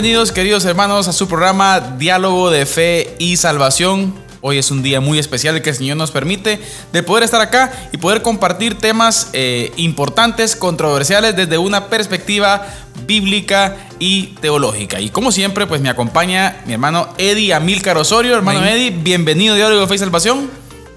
Bienvenidos queridos hermanos a su programa Diálogo de Fe y Salvación. Hoy es un día muy especial que el Señor nos permite de poder estar acá y poder compartir temas eh, importantes, controversiales desde una perspectiva bíblica y teológica. Y como siempre, pues me acompaña mi hermano Eddie Amílcar Osorio. Hermano Eddie, bienvenido a Diálogo de Fe y Salvación.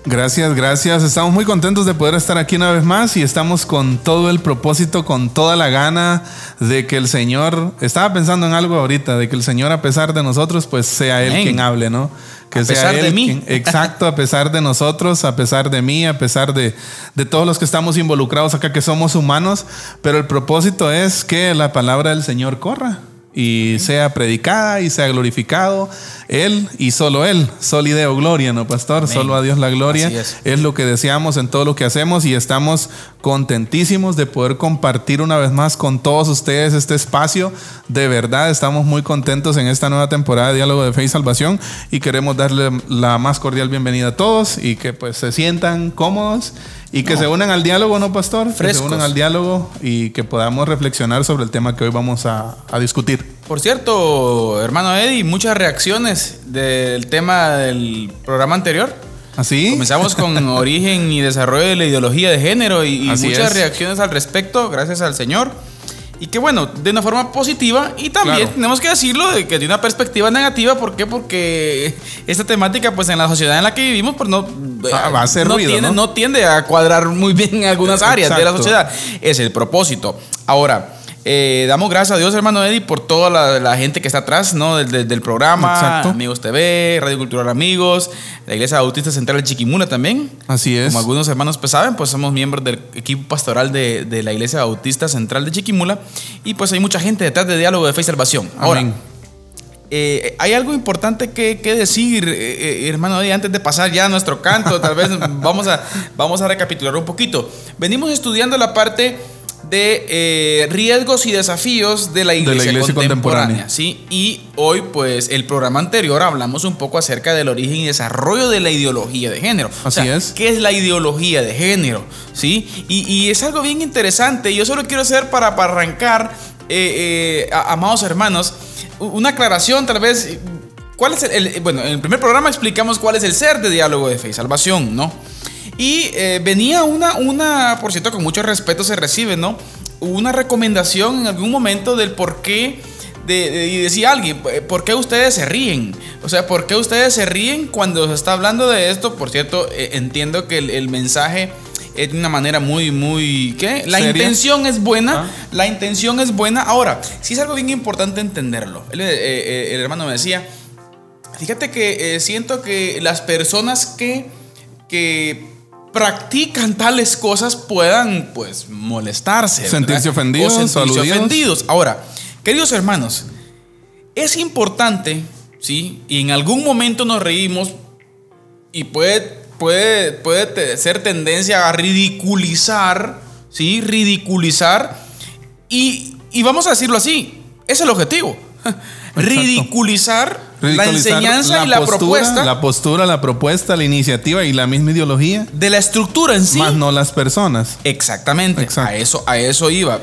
Gracias, gracias. Estamos muy contentos de poder estar aquí una vez más y estamos con todo el propósito, con toda la gana de que el Señor, estaba pensando en algo ahorita, de que el Señor a pesar de nosotros, pues sea Él quien hable, ¿no? Que a sea pesar él de mí. quien- exacto, a pesar de nosotros, a pesar de mí, a pesar de, de todos los que estamos involucrados acá, que somos humanos, pero el propósito es que la palabra del Señor corra y sea predicada y sea glorificado Él y solo Él. Solideo gloria, ¿no, pastor? Amén. Solo a Dios la gloria. Es. Es lo que deseamos en todo lo que hacemos y estamos contentísimos de poder compartir una vez más con todos ustedes este espacio. De verdad, estamos muy contentos en esta nueva temporada de Diálogo de Fe y Salvación y queremos darle la más cordial bienvenida a todos y que pues se sientan cómodos y que se unan al diálogo, ¿no, pastor? Que se Frescos. unan al diálogo y que podamos reflexionar sobre el tema que hoy vamos a, a discutir. Por cierto, hermano Eddie, muchas reacciones del tema del programa anterior. ¿Así? Comenzamos con origen y desarrollo de la ideología de género y, y muchas es. reacciones al respecto, gracias al Señor. Y que bueno, de una forma positiva y también Claro. tenemos que decirlo de que de una perspectiva negativa, ¿por qué? Porque esta temática pues en la sociedad en la que vivimos pues no Ah, va a hacer no, ruido, tiende, ¿no? no tiende a cuadrar muy bien en algunas áreas de la sociedad. Es el propósito. Ahora, eh, damos gracias a Dios, hermano Eddie, por toda la, la gente que está atrás, ¿no? Del, del- del programa, Exacto. Amigos TV, Radio Cultural Amigos, la Iglesia Bautista Central de Chiquimula también. Así es. Como algunos hermanos pues saben, pues somos miembros del equipo pastoral de, de la Iglesia Bautista Central de Chiquimula y pues hay mucha gente detrás de Diálogo de Fe y Salvación. Ahora, Amén. eh, hay algo importante que, que decir, eh, eh, hermano, Eddie, antes de pasar ya a nuestro canto, tal vez vamos a, vamos a recapitular un poquito. Venimos estudiando la parte de eh, riesgos y desafíos de la iglesia, iglesia contemporánea, contemporánea. ¿sí? Y hoy, pues, el programa anterior hablamos un poco acerca del origen y desarrollo de la ideología de género. O Así sea, es. ¿Qué es la ideología de género? ¿Sí? Y, y es algo bien interesante. Yo solo quiero hacer para, para arrancar, eh, eh, a- amados hermanos, una aclaración tal vez. ¿Cuál es el, el- bueno, en el primer programa explicamos cuál es el ser de diálogo de fe y salvación, ¿no? Y eh, venía una, una, por cierto, con mucho respeto se recibe, ¿no? Una recomendación en algún momento del por qué, de, de- y decía alguien, eh, ¿por qué ustedes se ríen? O sea, ¿por qué ustedes se ríen cuando se está hablando de esto? Por cierto, eh, entiendo que el, el mensaje es de una manera muy, muy, ¿qué? La intención es buena, Ah. la intención es buena. Ahora, sí es algo bien importante entenderlo. El, eh, el hermano me decía, Fíjate que eh, siento que las personas que, que practican tales cosas puedan pues molestarse. Sentirse ¿verdad? ofendidos, O sentirse aludidos. ofendidos. Ahora, queridos hermanos, es importante, ¿sí? Y en algún momento nos reímos y puede, puede, puede ser tendencia a ridiculizar, ¿sí? Ridiculizar. Y, y vamos a decirlo así, es el objetivo. Ridiculizar, la enseñanza y la postura, propuesta La postura, la propuesta, la iniciativa y la misma ideología, de la estructura en sí. más no las personas. Exactamente. Exacto. A eso, a eso iba.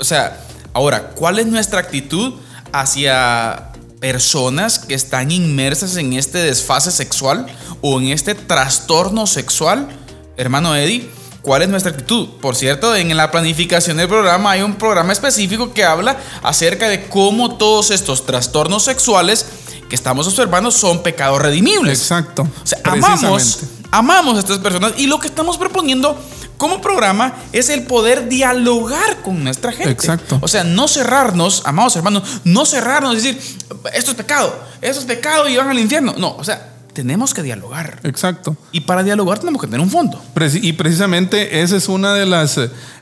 O sea, ahora, ¿cuál es nuestra actitud hacia personas que están inmersas en este desfase sexual o en este trastorno sexual? Hermano Eddie, ¿cuál es nuestra actitud? Por cierto, en la planificación del programa hay un programa específico que habla acerca de cómo todos estos trastornos sexuales que estamos observando son pecados redimibles. Exacto. O sea, amamos, amamos a estas personas y lo que estamos proponiendo como programa es el poder dialogar con nuestra gente. Exacto. O sea, no cerrarnos, amados hermanos, no cerrarnos y decir, esto es pecado, esto es pecado y van al infierno. No, o sea, tenemos que dialogar. Exacto. Y para dialogar tenemos que tener un fondo. Y precisamente ese es una de las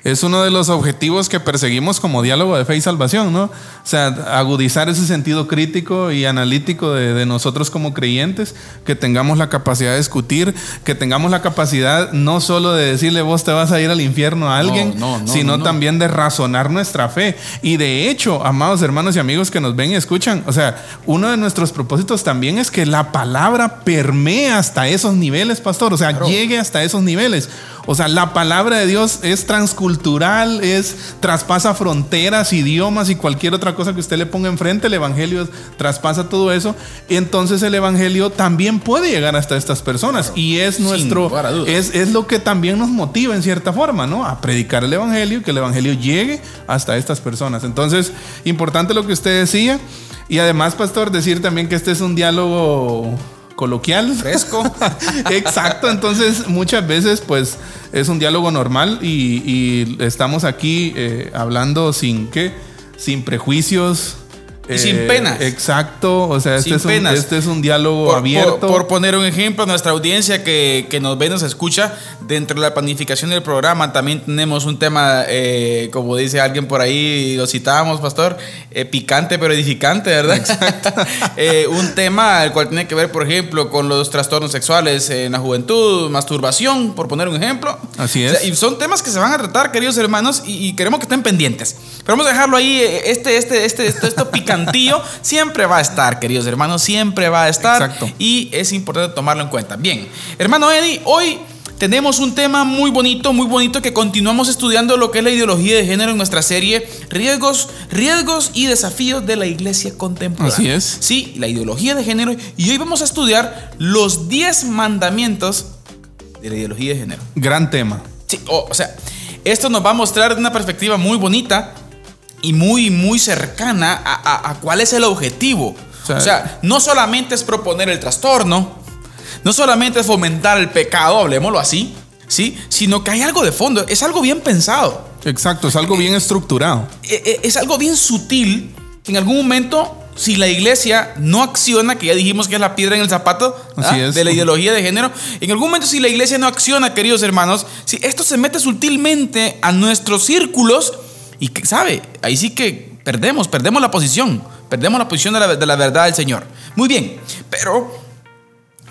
es uno de los objetivos que perseguimos como diálogo de fe y salvación, ¿no? O sea, agudizar ese sentido crítico y analítico de, nosotros como creyentes, que tengamos la capacidad de discutir, que tengamos la capacidad no solo de decirle vos te vas a ir al infierno a alguien, sino también de razonar nuestra fe. Y de hecho, amados hermanos y amigos que nos ven y escuchan, o sea, uno de nuestros propósitos también es que la palabra permee hasta esos niveles, pastor, o sea, llegue hasta esos niveles. O sea, la palabra de Dios es transcultural, es traspasa fronteras, idiomas y cualquier otra cosa que usted le ponga enfrente. El evangelio traspasa todo eso. Y entonces el evangelio también puede llegar hasta estas personas y es nuestro, es, es lo que también nos motiva en cierta forma, ¿no? A predicar el evangelio y que el evangelio llegue hasta estas personas. Entonces, importante lo que usted decía. Y además, pastor, decir también que este es un diálogo coloquial. Fresco. Exacto, entonces muchas veces pues es un diálogo normal y, estamos aquí eh, hablando sin qué, sin prejuicios, sin eh, penas. Exacto, o sea, este, es, un, este es un diálogo abierto. Por, poner un ejemplo, nuestra audiencia que, que, nos ve, nos escucha, dentro de la planificación del programa también tenemos un tema, eh, como dice alguien por ahí, lo citábamos, pastor, eh, picante pero edificante, ¿verdad? Exacto. un tema el cual tiene que ver, por ejemplo, con los trastornos sexuales en la juventud, masturbación, por poner un ejemplo. Así es. y son temas que se van a tratar, queridos hermanos, y, queremos que estén pendientes. Pero vamos a dejarlo ahí, este, este, este, esto, esto picante siempre va a estar, queridos hermanos, siempre va a estar. Y es importante tomarlo en cuenta. Bien, hermano Eddie, hoy tenemos un tema muy bonito, muy bonito que continuamos estudiando lo que es la ideología de género en nuestra serie Riesgos, riesgos y desafíos de la iglesia contemporánea. Así es. Sí, la ideología de género y hoy vamos a estudiar los 10 mandamientos de la ideología de género. Gran tema. Sí, o sea, esto nos va a mostrar una perspectiva muy bonita y muy, muy cercana a, cuál es el objetivo. O sea, no solamente es proponer el trastorno, no solamente es fomentar el pecado, hablemoslo así, ¿sí? Sino que hay algo de fondo, es algo bien pensado. Exacto, es algo bien estructurado. Eh, eh, es algo bien sutil que en algún momento, si la iglesia no acciona, que ya dijimos que es la piedra en el zapato ¿ah? de la ideología de género, en algún momento si la iglesia no acciona, queridos hermanos, si esto se mete sutilmente a nuestros círculos, y que, ¿sabe? Ahí sí que perdemos, perdemos la posición. Perdemos la posición de la, de la verdad del Señor. Muy bien, pero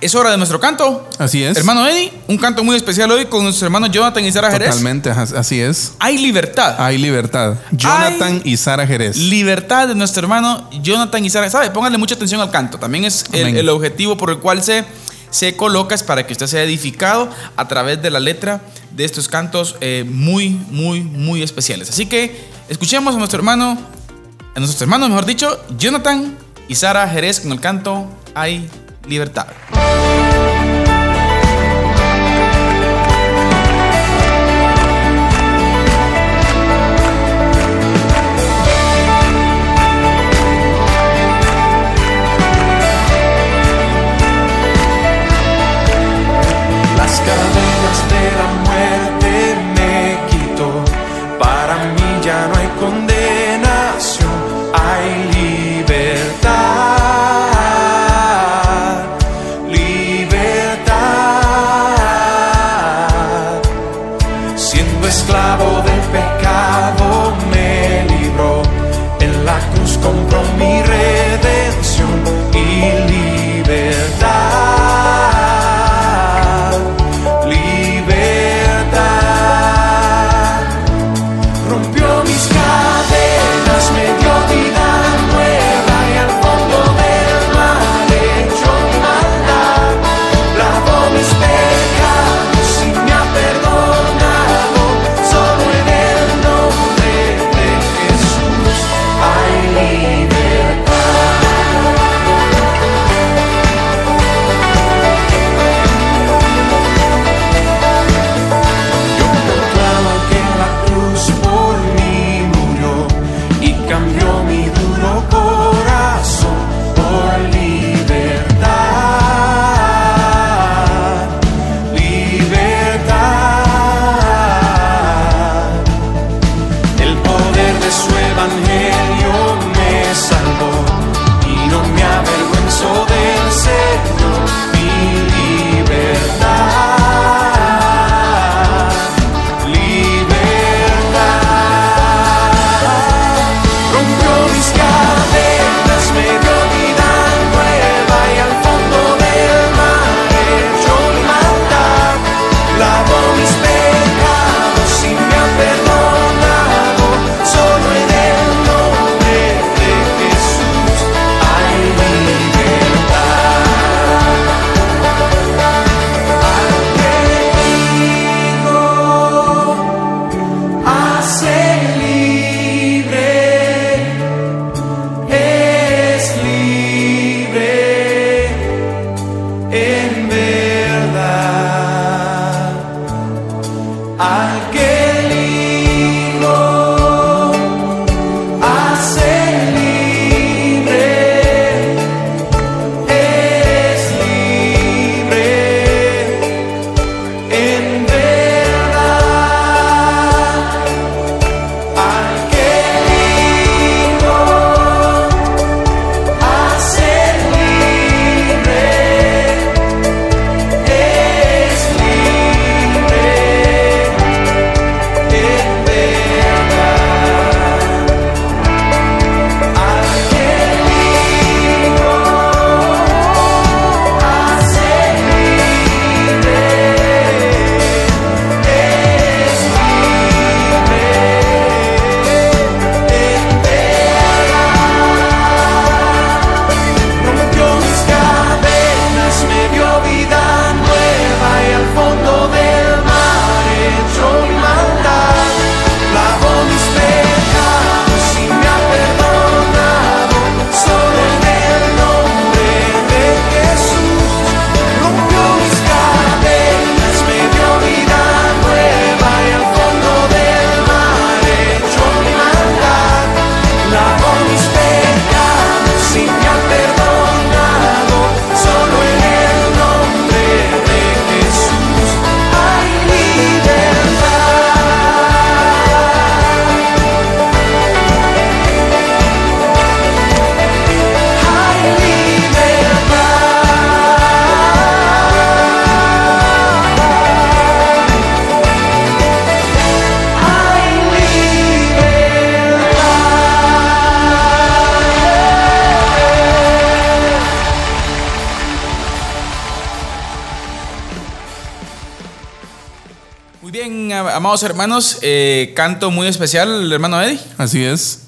es hora de nuestro canto. Así es. Hermano Eddie, un canto muy especial hoy con nuestro hermano Jonathan y Sara Jerez. Totalmente, así es. Hay libertad. Hay libertad. Jonathan y Sara Jerez. Libertad de nuestro hermano Jonathan y Sara. ¿Sabe? Póngale mucha atención al canto. También es el, el, objetivo por el cual se, se coloca, es para que usted sea edificado a través de la letra de estos cantos eh, muy, muy, muy especiales. Así que escuchemos a nuestro hermano, a nuestros hermanos, mejor dicho, Jonathan y Sara Jerez con el canto Hay Libertad. Amados hermanos, eh, canto muy especial, hermano Eddie. Así es.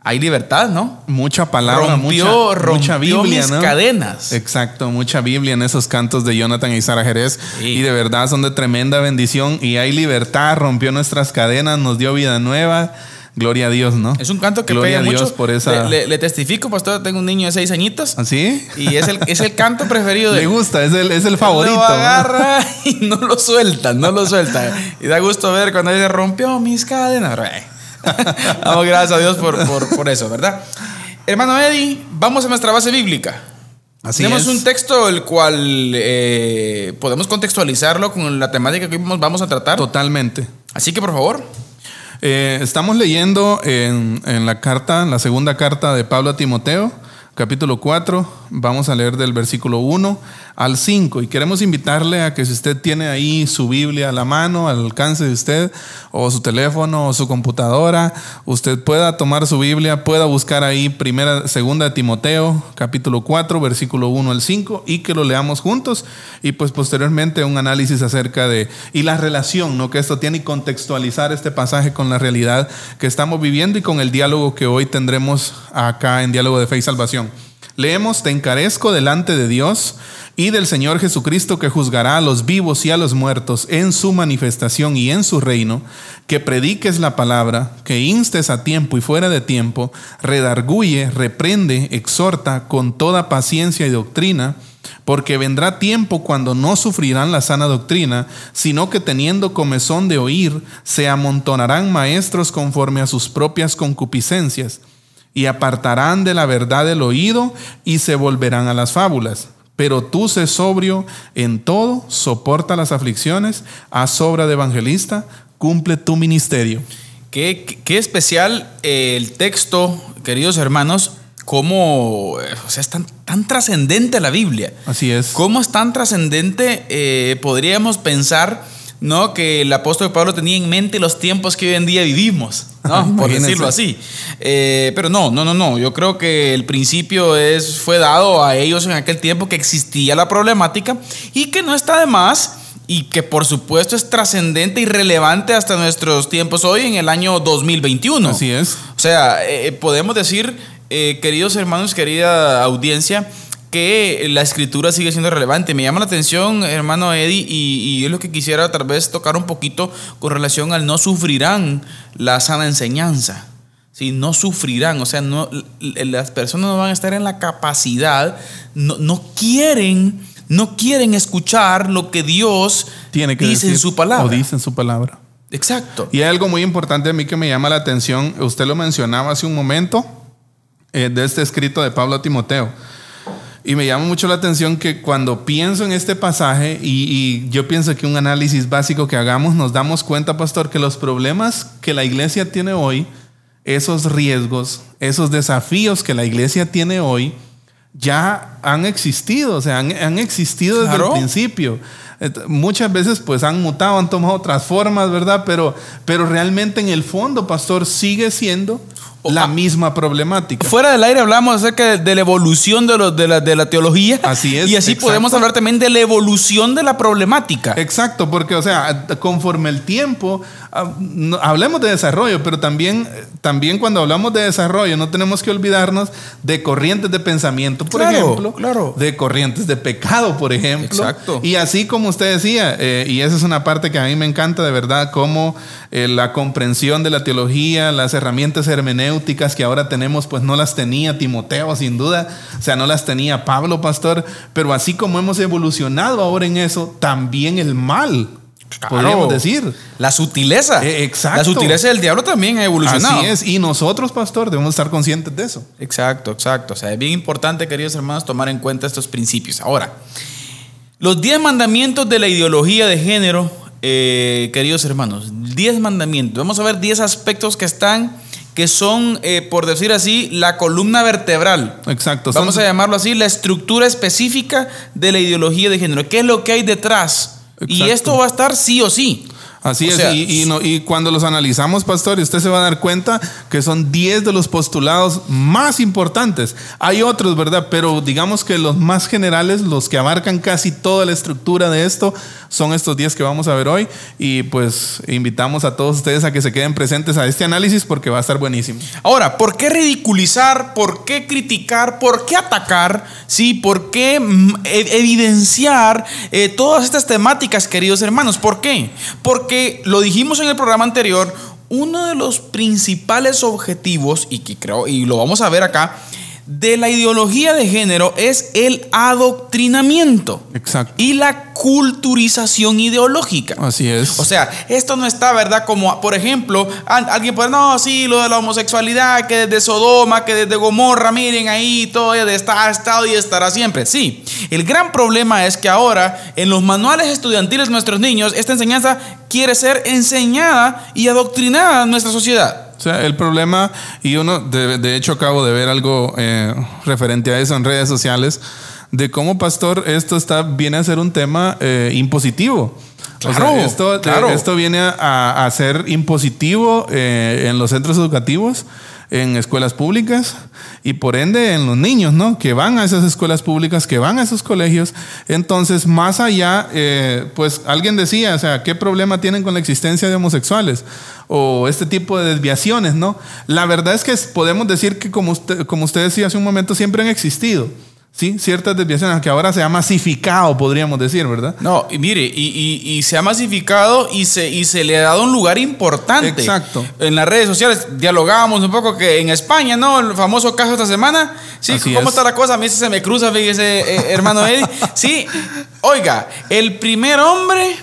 Hay libertad, ¿no? Mucha palabra, rompió, mucha, Biblia, mis cadenas. Exacto, mucha Biblia en esos cantos de Jonathan y Sara Jerez. Y de verdad son de tremenda bendición. Y hay libertad, rompió nuestras cadenas, nos dio vida nueva. Gloria a Dios, ¿no? Es un canto que Gloria pega a Dios por esa. Le, testifico, pastor, tengo un niño de seis añitos. ¿Así? ¿Ah, y es el, es el canto preferido de Le gusta, es el, es el favorito. Lo agarra y no lo suelta, no lo suelta. Y da gusto ver cuando dice rompió mis cadenas. Damos gracias a Dios por, por, por, eso, ¿verdad? Hermano Eddie, vamos a nuestra base bíblica. Así Tenemos es. un texto el cual eh, podemos contextualizarlo con la temática que vamos a tratar. Totalmente. Así que por favor. Eh, estamos leyendo en, la carta, la segunda carta de Pablo a Timoteo, capítulo 4. Vamos a leer del versículo 1 al 5 y queremos invitarle a que si usted tiene ahí su Biblia a la mano, al alcance de usted, o su teléfono o su computadora, usted pueda tomar su Biblia, pueda buscar ahí primera, segunda de Timoteo, capítulo 4, versículo 1 al 5 y que lo leamos juntos y pues posteriormente un análisis acerca de y la relación, ¿no? que esto tiene y contextualizar este pasaje con la realidad que estamos viviendo y con el diálogo que hoy tendremos acá en Diálogo de Fe y Salvación. Leemos, te encarezco delante de Dios y del Señor Jesucristo que juzgará a los vivos y a los muertos en su manifestación y en su reino, que prediques la palabra, que instes a tiempo y fuera de tiempo, redarguye, reprende, exhorta con toda paciencia y doctrina, porque vendrá tiempo cuando no sufrirán la sana doctrina, sino que teniendo comezón de oír, se amontonarán maestros conforme a sus propias concupiscencias, y apartarán de la verdad el oído y se volverán a las fábulas. Pero tú sé sobrio en todo, soporta las aflicciones, haz obra de evangelista, cumple tu ministerio. Qué, qué especial el texto, queridos hermanos, cómo o sea, es tan, tan trascendente la Biblia. Así es. Cómo es tan trascendente, eh, podríamos pensar, ¿no? Que el apóstol Pablo tenía en mente los tiempos que hoy en día vivimos, ¿no? Por decirlo así. Eh, pero no, no, no, no. Yo creo que el principio es, fue dado a ellos en aquel tiempo que existía la problemática y que no está de más y que por supuesto es trascendente y relevante hasta nuestros tiempos hoy en el año 2021. Así es. O sea, eh, podemos decir, eh, queridos hermanos, querida audiencia, que la escritura sigue siendo relevante. Me llama la atención, hermano Eddie, y, y es lo que quisiera tal vez tocar un poquito con relación al no sufrirán la sana enseñanza. Sí, no sufrirán, o sea, no, las personas no van a estar en la capacidad, no, no quieren no quieren escuchar lo que Dios Tiene que dice decir, en su palabra. O dice en su palabra. Exacto. Y hay algo muy importante a mí que me llama la atención. Usted lo mencionaba hace un momento eh, de este escrito de Pablo a Timoteo. Y me llama mucho la atención que cuando pienso en este pasaje y, y, yo pienso que un análisis básico que hagamos, nos damos cuenta, pastor, que los problemas que la iglesia tiene hoy, esos riesgos, esos desafíos que la iglesia tiene hoy, ya han existido, o sea, han, han existido desde Claro. el principio. Muchas veces pues han mutado, han tomado otras formas, ¿verdad? Pero, pero realmente en el fondo, pastor, sigue siendo la misma problemática. Fuera del aire hablamos acerca de, de la evolución de, de, la, de la teología. Así es, Y así exacto. podemos hablar también de la evolución de la problemática. Exacto, porque, o sea, conforme el tiempo, hablemos de desarrollo, pero también, también cuando hablamos de desarrollo, no tenemos que olvidarnos de corrientes de pensamiento, por Claro, ejemplo, claro. de corrientes de pecado, por ejemplo. Exacto. Y así como usted decía, eh, y esa es una parte que a mí me encanta de verdad, cómo eh, la comprensión de la teología, las herramientas hermenéuticas que ahora tenemos, pues no las tenía Timoteo, sin duda, o sea, no las tenía Pablo, pastor, pero así como hemos evolucionado ahora en eso, también el mal, Claro. podríamos decir. La sutileza. Eh, exacto. La sutileza del diablo también ha evolucionado. Así es, y nosotros, pastor, debemos estar conscientes de eso. Exacto, exacto. O sea, es bien importante, queridos hermanos, tomar en cuenta estos principios. Ahora, los 10 mandamientos de la ideología de género, eh, queridos hermanos, 10 mandamientos. Vamos a ver 10 aspectos que están, que son, eh, por decir así, la columna vertebral. Exacto. son- Vamos a llamarlo así, la estructura específica de la ideología de género. ¿Qué es lo que hay detrás? Y esto va a estar sí o sí. Así O es, sea, y, y no- y cuando los analizamos, pastor, y usted se va a dar cuenta que son 10 de los postulados más importantes. Hay otros, ¿verdad? Pero digamos que los más generales, los que abarcan casi toda la estructura de esto, son estos 10 que vamos a ver hoy. Y pues invitamos a todos ustedes a que se queden presentes a este análisis porque va a estar buenísimo. Ahora, ¿por qué ridiculizar? ¿Por qué criticar? ¿Por qué atacar? ¿Sí? ¿Por qué mm, e- evidenciar eh, todas estas temáticas, queridos hermanos? ¿Por qué? Porque lo dijimos en el programa anterior, uno de los principales objetivos, y que creo, y lo vamos a ver acá, de la ideología de género es el adoctrinamiento Exacto. y la culturización ideológica. Así es. O sea, esto no está, ¿verdad? Como, por ejemplo, alguien puede, no, sí, lo de la homosexualidad, que desde Sodoma, que desde Gomorra, miren ahí, todo está, ha estado y estará siempre. Sí, el gran problema es que ahora en los manuales estudiantiles de nuestros niños, esta enseñanza quiere ser enseñada y adoctrinada en nuestra sociedad. O sea, el problema, y uno, de, de hecho, acabo de ver algo eh, referente a eso en redes sociales, de cómo, pastor, esto está, viene a ser un tema eh, impositivo. O sea, Claro, esto, eh, claro. esto viene a, a ser impositivo eh, en los centros educativos, en escuelas públicas y por ende en los niños, ¿no? Que van a esas escuelas públicas, que van a esos colegios. Entonces, más allá, eh, pues alguien decía, o sea, ¿qué problema tienen con la existencia de homosexuales? O este tipo de desviaciones, ¿no? La verdad es que podemos decir que, como usted, como usted decía hace un momento, siempre han existido. ¿Sí? Ciertas desviaciones que ahora se ha masificado, podríamos decir, ¿verdad? No, y mire, y, y- y se ha masificado y se, y se le ha dado un lugar importante. Exacto. En las redes sociales dialogábamos un poco que en España, ¿no? El famoso caso esta semana. Sí, Así ¿cómo es. está la cosa? A mí se me cruza, fíjese, eh, hermano Eddie. Sí, oiga, el primer hombre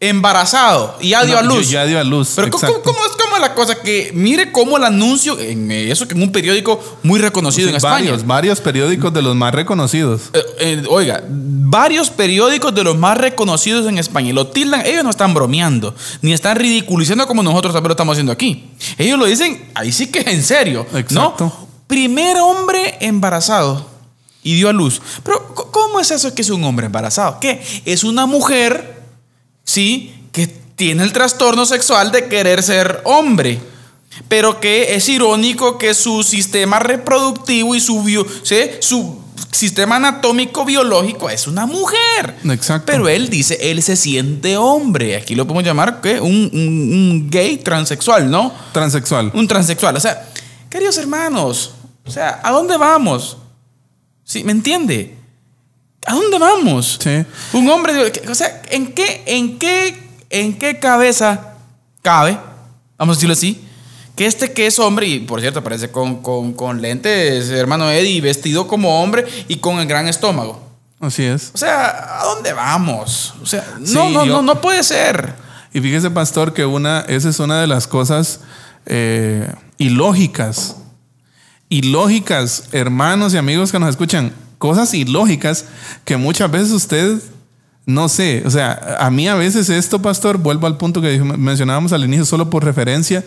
embarazado y ya dio No, a luz. Ya dio a luz. Pero ¿cómo, cómo cómo la cosa? Que mire cómo el anuncio, en eso que en un periódico muy reconocido Sí, en España. varios, varios periódicos de los más reconocidos. Eh, eh, oiga, varios periódicos de los más reconocidos en España y lo tildan, ellos no están bromeando, ni están ridiculizando como nosotros también lo estamos haciendo aquí. Ellos lo dicen, ahí sí que es en serio, Exacto. ¿no? Primer hombre embarazado y dio a luz. Pero, ¿cómo es eso que es un hombre embarazado? ¿Qué? Es una mujer, ¿sí? Tiene el trastorno sexual de querer ser hombre. Pero que es irónico que su sistema reproductivo y su, bio- ¿sí? su sistema anatómico biológico es una mujer. Exacto. Pero él dice, él se siente hombre. Aquí lo podemos llamar ¿qué? Un, un- un gay transexual, ¿no? Transexual. Un transexual. O sea, queridos hermanos, o sea, ¿a dónde vamos? ¿Sí? ¿Me entiende? ¿A dónde vamos? Sí. Un hombre, de- o sea, ¿en qué, en qué, en qué cabeza cabe, vamos a decirlo así, que este que es hombre, y por cierto aparece con, con, con lentes, hermano Eddie, vestido como hombre y con el gran estómago? Así es. O sea, ¿a dónde vamos? O sea, no, Sí, no, yo- no, no puede ser. Y fíjese, pastor, que una, esa es una de las cosas eh, ilógicas. Ilógicas, hermanos y amigos que nos escuchan, cosas ilógicas que muchas veces usted no sé, o sea, a mí a veces esto, pastor, vuelvo al punto que mencionábamos al inicio, solo por referencia.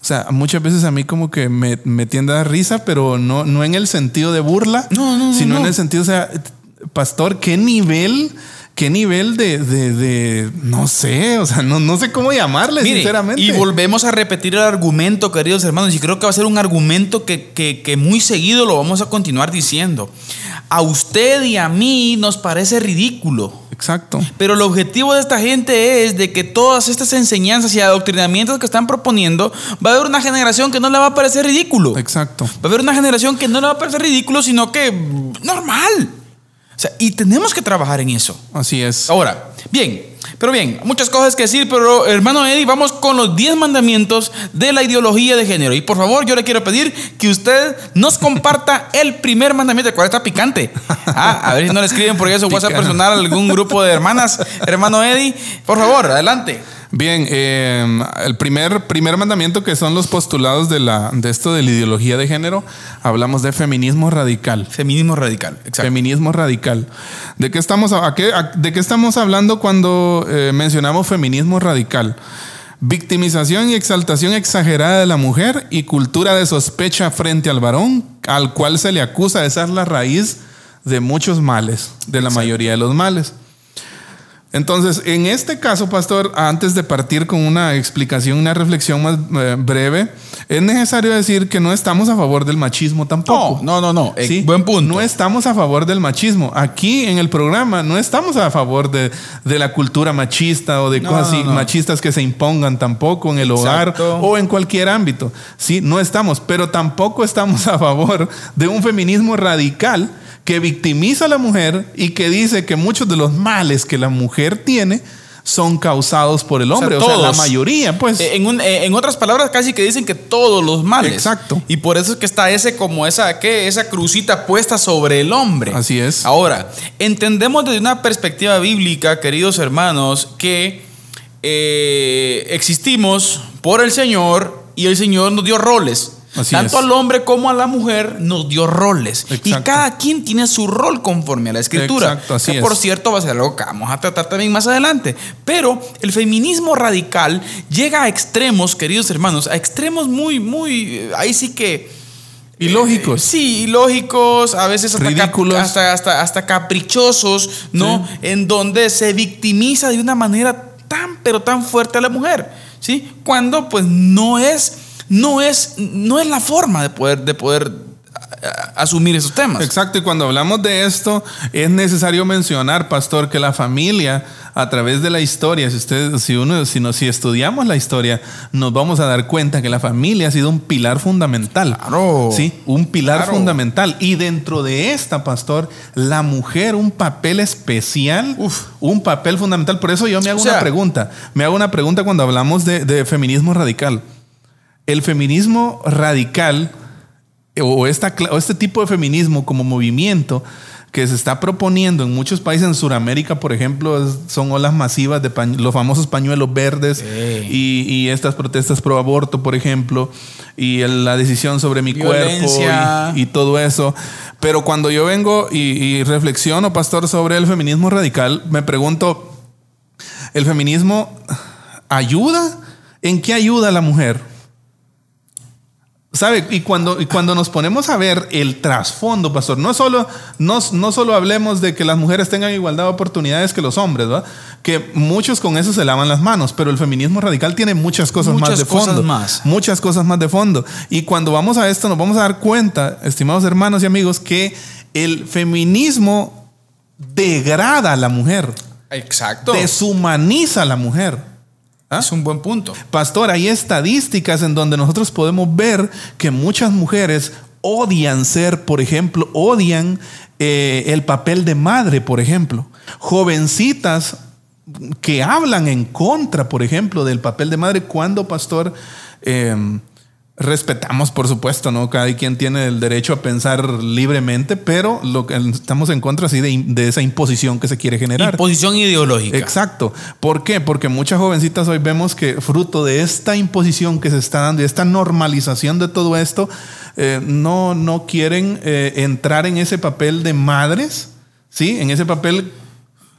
O sea, muchas veces a mí como que me, me tiende a dar risa, pero no, no en el sentido de burla, sino en el sentido, o sea, pastor, ¿qué nivel qué nivel de, de, no sé, o sea, no, no sé cómo llamarle, sinceramente. Y volvemos a repetir el argumento, queridos hermanos, y creo que va a ser un argumento que, que, que, muy seguido lo vamos a continuar diciendo. A usted y a mí nos parece ridículo. Exacto. Pero el objetivo de esta gente es de que todas estas enseñanzas y adoctrinamientos que están proponiendo, va a haber una generación que no le va a parecer ridículo. Exacto. Va a haber una generación que no le va a parecer ridículo, sino que normal. O sea, y tenemos que trabajar en eso. Así es. Ahora, bien, pero bien, muchas cosas que decir, pero hermano Eddie, vamos con los 10 mandamientos de la ideología de género. Y por favor, yo le quiero pedir que usted nos comparta el primer mandamiento, cuál está picante. Ah, a ver si no le escriben por eso WhatsApp personal a algún grupo de hermanas. Hermano Eddie, por favor, adelante. Bien, eh, el primer, primer mandamiento que son los postulados de, la, de esto de la ideología de género, hablamos de feminismo radical. Feminismo radical, exacto. Feminismo radical. ¿De qué estamos, a qué, de qué estamos hablando cuando eh, mencionamos feminismo radical? Victimización y exaltación exagerada de la mujer y cultura de sospecha frente al varón, al cual se le acusa de ser la raíz de muchos males, de la mayoría de los males. Entonces, en este caso, pastor, antes de partir con una explicación, una reflexión más eh, breve, es necesario decir que no estamos a favor del machismo tampoco. No, no, no, eh, ¿Sí? buen punto. No estamos a favor del machismo. Aquí en el programa no estamos a favor de, la cultura machista o de cosas machistas que se impongan tampoco en el hogar o en cualquier ámbito. Sí, no estamos, pero tampoco estamos a favor de un feminismo radical que victimiza a la mujer y que dice que muchos de los males que la mujer tiene son causados por el hombre, o sea, la mayoría, pues. Eh, eh, en, otras palabras, casi que dicen que todos los males. Exacto. Y por eso es que está ese como esa, ¿qué? esa crucita puesta sobre el hombre. Así es. Ahora, entendemos desde una perspectiva bíblica, queridos hermanos, que eh, existimos por el Señor y el Señor nos dio roles. Tanto al hombre como a la mujer nos dio roles. Y cada quien tiene su rol conforme a la escritura. Exacto, así que, por cierto, va a ser algo que vamos a tratar también más adelante. Pero el feminismo radical llega a extremos, queridos hermanos, a extremos muy, muy. Ahí sí que. Ilógicos. Eh, sí, ilógicos, a veces hasta, Ridículos. hasta, hasta, caprichosos, ¿no? En donde se victimiza de una manera tan, pero tan fuerte a la mujer, ¿sí? Cuando pues no es no es, no es la forma de poder, de poder asumir esos temas. Exacto, y cuando hablamos de esto, es necesario mencionar, pastor, que la familia, a través de la historia, si usted, si uno, si, no, si estudiamos la historia, nos vamos a dar cuenta que la familia ha sido un pilar fundamental. Claro. Sí, un pilar fundamental. Y dentro de esta, pastor, la mujer, un papel especial, un papel fundamental. Por eso yo me hago una pregunta. Me hago una pregunta cuando hablamos de, de feminismo radical el feminismo radical o, esta, o este tipo de feminismo como movimiento que se está proponiendo en muchos países en Sudamérica, por ejemplo, son olas masivas de los famosos pañuelos verdes y, estas protestas pro aborto, por ejemplo, y la decisión sobre mi cuerpo y, todo eso. Pero cuando yo vengo y, y reflexiono, pastor, sobre el feminismo radical, me pregunto, ¿el feminismo ayuda? ¿En qué ayuda a la mujer? ¿Sabe? Y cuando, y cuando nos ponemos a ver el trasfondo, pastor, no solo, no, no solo hablemos de que las mujeres tengan igualdad de oportunidades que los hombres, ¿verdad? Que muchos con eso se lavan las manos, pero el feminismo radical tiene muchas cosas más de fondo. Más. Muchas cosas más de fondo. Y cuando vamos a esto, nos vamos a dar cuenta, estimados hermanos y amigos, que el feminismo degrada a la mujer. Exacto. Deshumaniza a la mujer. ¿Ah? Es un buen punto. Pastor, hay estadísticas en donde nosotros podemos ver que muchas mujeres odian ser, por ejemplo, odian eh, el papel de madre, por ejemplo. Jovencitas que hablan en contra, por ejemplo, del papel de madre cuando, pastor, em, Respetamos, por supuesto, ¿no? Cada quien tiene el derecho a pensar libremente, pero lo que estamos en contra así de, de esa imposición que se quiere generar. Imposición ideológica. Exacto. ¿Por qué? Porque muchas jovencitas hoy vemos que fruto de esta imposición que se está dando y esta normalización de todo esto, eh, no, no quieren eh, entrar en ese papel de madres, ¿sí? En ese papel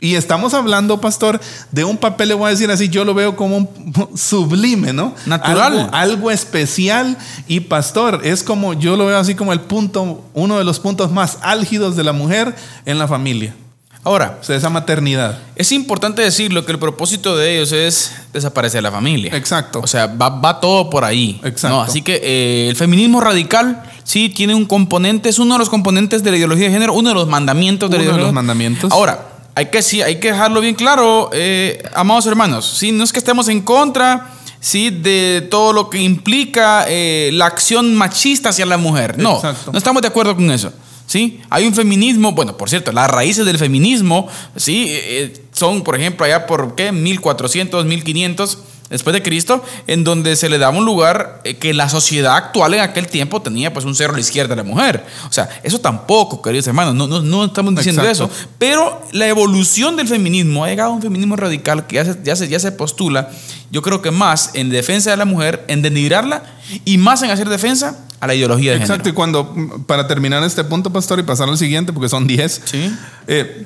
y estamos hablando, pastor, de un papel, le voy a decir así, yo lo veo como un sublime, ¿no? Natural. Algo, especial. Y pastor, es como, yo lo veo así como el punto, uno de los puntos más álgidos de la mujer en la familia. Ahora, o sea, esa maternidad. Es importante decirlo que el propósito de ellos es desaparecer la familia. Exacto. O sea, va, todo por ahí. Exacto. Así que eh, el feminismo radical sí tiene un componente, es uno de los componentes de la ideología de género, uno de los mandamientos de uno la ideología. de los mandamientos. Ahora, hay que, sí, hay que dejarlo bien claro, eh, amados hermanos. ¿sí? No es que estemos en contra ¿sí? de todo lo que implica eh, la acción machista hacia la mujer. No, no estamos de acuerdo con eso. ¿sí? Hay un feminismo, bueno, por cierto, las raíces del feminismo ¿sí? Eh, son, por ejemplo, allá por ¿qué? 1400, 1500 después de Cristo, en donde se le daba un lugar eh, que la sociedad actual en aquel tiempo tenía pues un cero a la izquierda de la mujer. O sea, eso tampoco, queridos hermanos, no, no, no estamos diciendo eso, pero la evolución del feminismo, ha llegado a un feminismo radical que ya se, ya, se, ya se postula, yo creo que más en defensa de la mujer, en denigrarla y más en hacer defensa a la ideología de Exacto, y cuando, para terminar este punto, pastor, y pasar al siguiente, porque son 10, ¿Sí? Eh,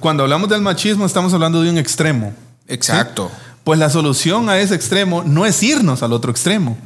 cuando hablamos del machismo estamos hablando de un extremo. Exacto. Pues la solución a ese extremo no es irnos al otro extremo.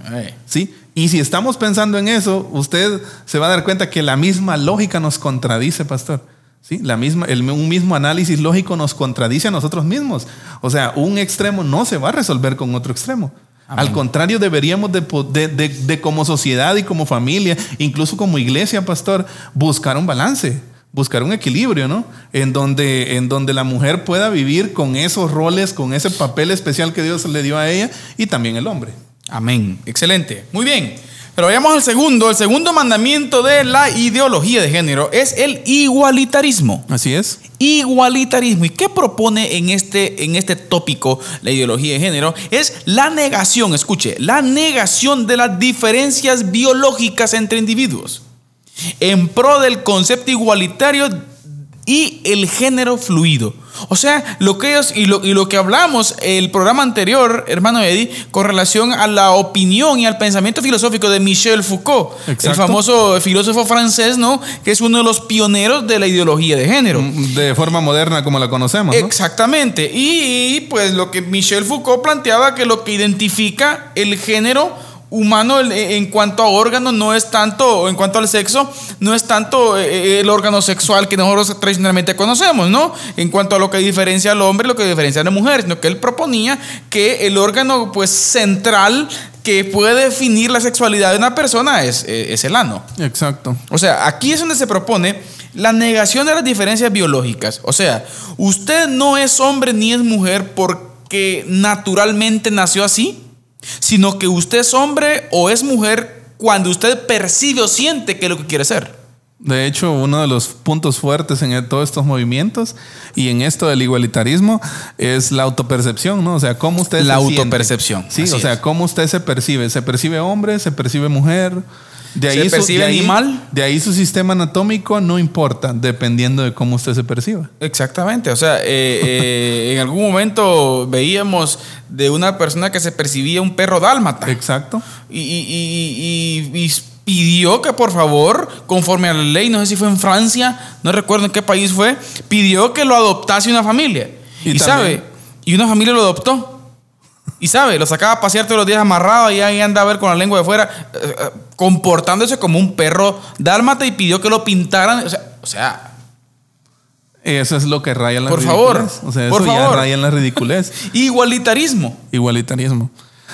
¿sí? Y si estamos pensando en eso, usted se va a dar cuenta que la misma lógica nos contradice, pastor. ¿Sí? La misma, el, un mismo análisis lógico nos contradice a nosotros mismos. O sea, un extremo no se va a resolver con otro extremo. Al contrario, deberíamos de, de, de, como sociedad y como familia, incluso como iglesia, pastor, buscar un balance buscar un equilibrio, ¿no? En donde, en donde la mujer pueda vivir con esos roles, con ese papel especial que Dios le dio a ella y también el hombre. Amén. Excelente. Muy bien. Pero vayamos al segundo. El segundo mandamiento de la ideología de género es el igualitarismo. Así es. Igualitarismo. ¿Y qué propone en este, en este tópico la ideología de género? Es la negación, escuche, la negación de las diferencias biológicas entre individuos en pro del concepto igualitario y el género fluido. O sea, lo que ellos y lo, y lo que hablamos el programa anterior, hermano Eddie, con relación a la opinión y al pensamiento filosófico de Michel Foucault, el famoso filósofo francés, ¿no? Que es uno de los pioneros de la ideología de género. Mm, de forma moderna como la conocemos. Exactamente. Y pues lo que Michel Foucault planteaba que lo que identifica el género humano en cuanto a órganos no es tanto, en cuanto al sexo, no es tanto eh, eh, el órgano sexual que nosotros tradicionalmente conocemos, ¿no? En cuanto a lo que diferencia al hombre, lo que diferencia a la mujer, sino que él proponía que el órgano pues central que puede definir la sexualidad de una persona es, eh, es el ano. Exacto. O sea, aquí es donde se propone la negación de las diferencias biológicas. O sea, usted no es hombre ni es mujer porque naturalmente nació así sino que usted es hombre o es mujer cuando usted percibe o siente que es lo que quiere ser. De hecho, uno de los puntos fuertes en todos estos movimientos y en esto del igualitarismo es la autopercepción, ¿no? O sea, cómo usted la autopercepción. Sí, o sea, cómo usted se percibe. Se percibe hombre, se percibe mujer. De ahí ¿Se percibe animal? De ahí su sistema anatómico no importa, dependiendo de cómo usted se perciba. Exactamente. O sea, eh, eh, en algún momento veíamos de una persona que se percibía un perro dálmata. Exacto. Y, pidió que por favor, conforme a la ley, no sé si fue en Francia, no recuerdo en qué país fue, pidió que lo adoptase una familia. Y, sabe, y una familia lo adoptó. Y sabe, lo sacaba a pasear todos los días amarrado y ahí anda a ver con la lengua de fuera, eh, eh, comportándose como un perro dálmata y pidió que lo pintaran. O sea, eso es lo que raya en la Por favor. O sea, eso ya raya en la ridiculez. Igualitarismo. Igualitarismo.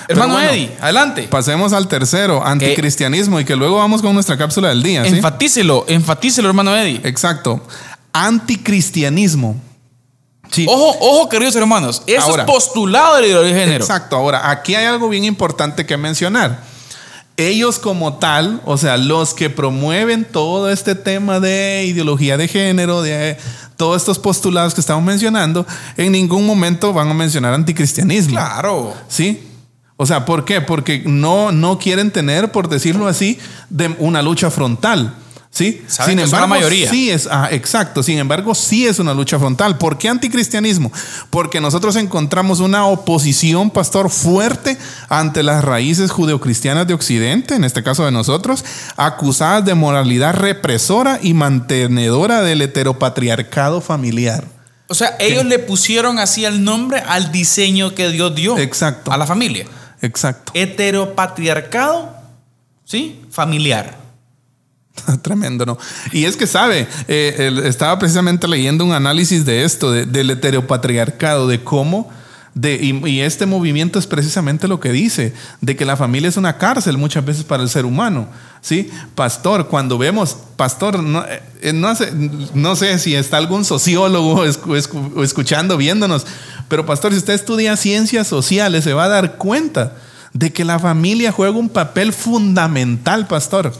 Hermano Eddie, adelante. Pasemos al tercero, anticristianismo, y que luego vamos con nuestra cápsula del día. Enfatícelo, enfatícelo, hermano Eddie. Exacto. Anticristianismo. Ojo, ojo, queridos hermanos. Eso es postulado de ideología de género. Exacto. Ahora, aquí hay algo bien importante que mencionar. Ellos como tal, o sea, los que promueven todo este tema de ideología de género, de todos estos postulados que estamos mencionando, en ningún momento van a mencionar anticristianismo. Claro. ¿Sí? O sea, ¿por qué? Porque no, no quieren tener, por decirlo así, de una lucha frontal. ¿Sí? Sin embargo, la mayoría. sí es, ah, exacto. Sin embargo, sí es una lucha frontal. ¿Por qué anticristianismo? Porque nosotros encontramos una oposición, pastor, fuerte ante las raíces judeocristianas de Occidente, en este caso de nosotros, acusadas de moralidad represora y mantenedora del heteropatriarcado familiar. O sea, ellos le pusieron así el nombre al diseño que Dios dio Exacto. a la familia. Exacto. Heteropatriarcado, ¿sí? Familiar. Tremendo, ¿no? Y es que sabe, eh, estaba precisamente leyendo un análisis de esto, del heteropatriarcado, de cómo, de, y, este movimiento es precisamente lo que dice, de que la familia es una cárcel muchas veces para el ser humano, ¿sí? Pastor, cuando vemos, pastor, no, eh, no, no sé si está algún sociólogo escuchando, viéndonos, pero pastor, si usted estudia ciencias sociales, se va a dar cuenta de que la familia juega un papel fundamental, pastor.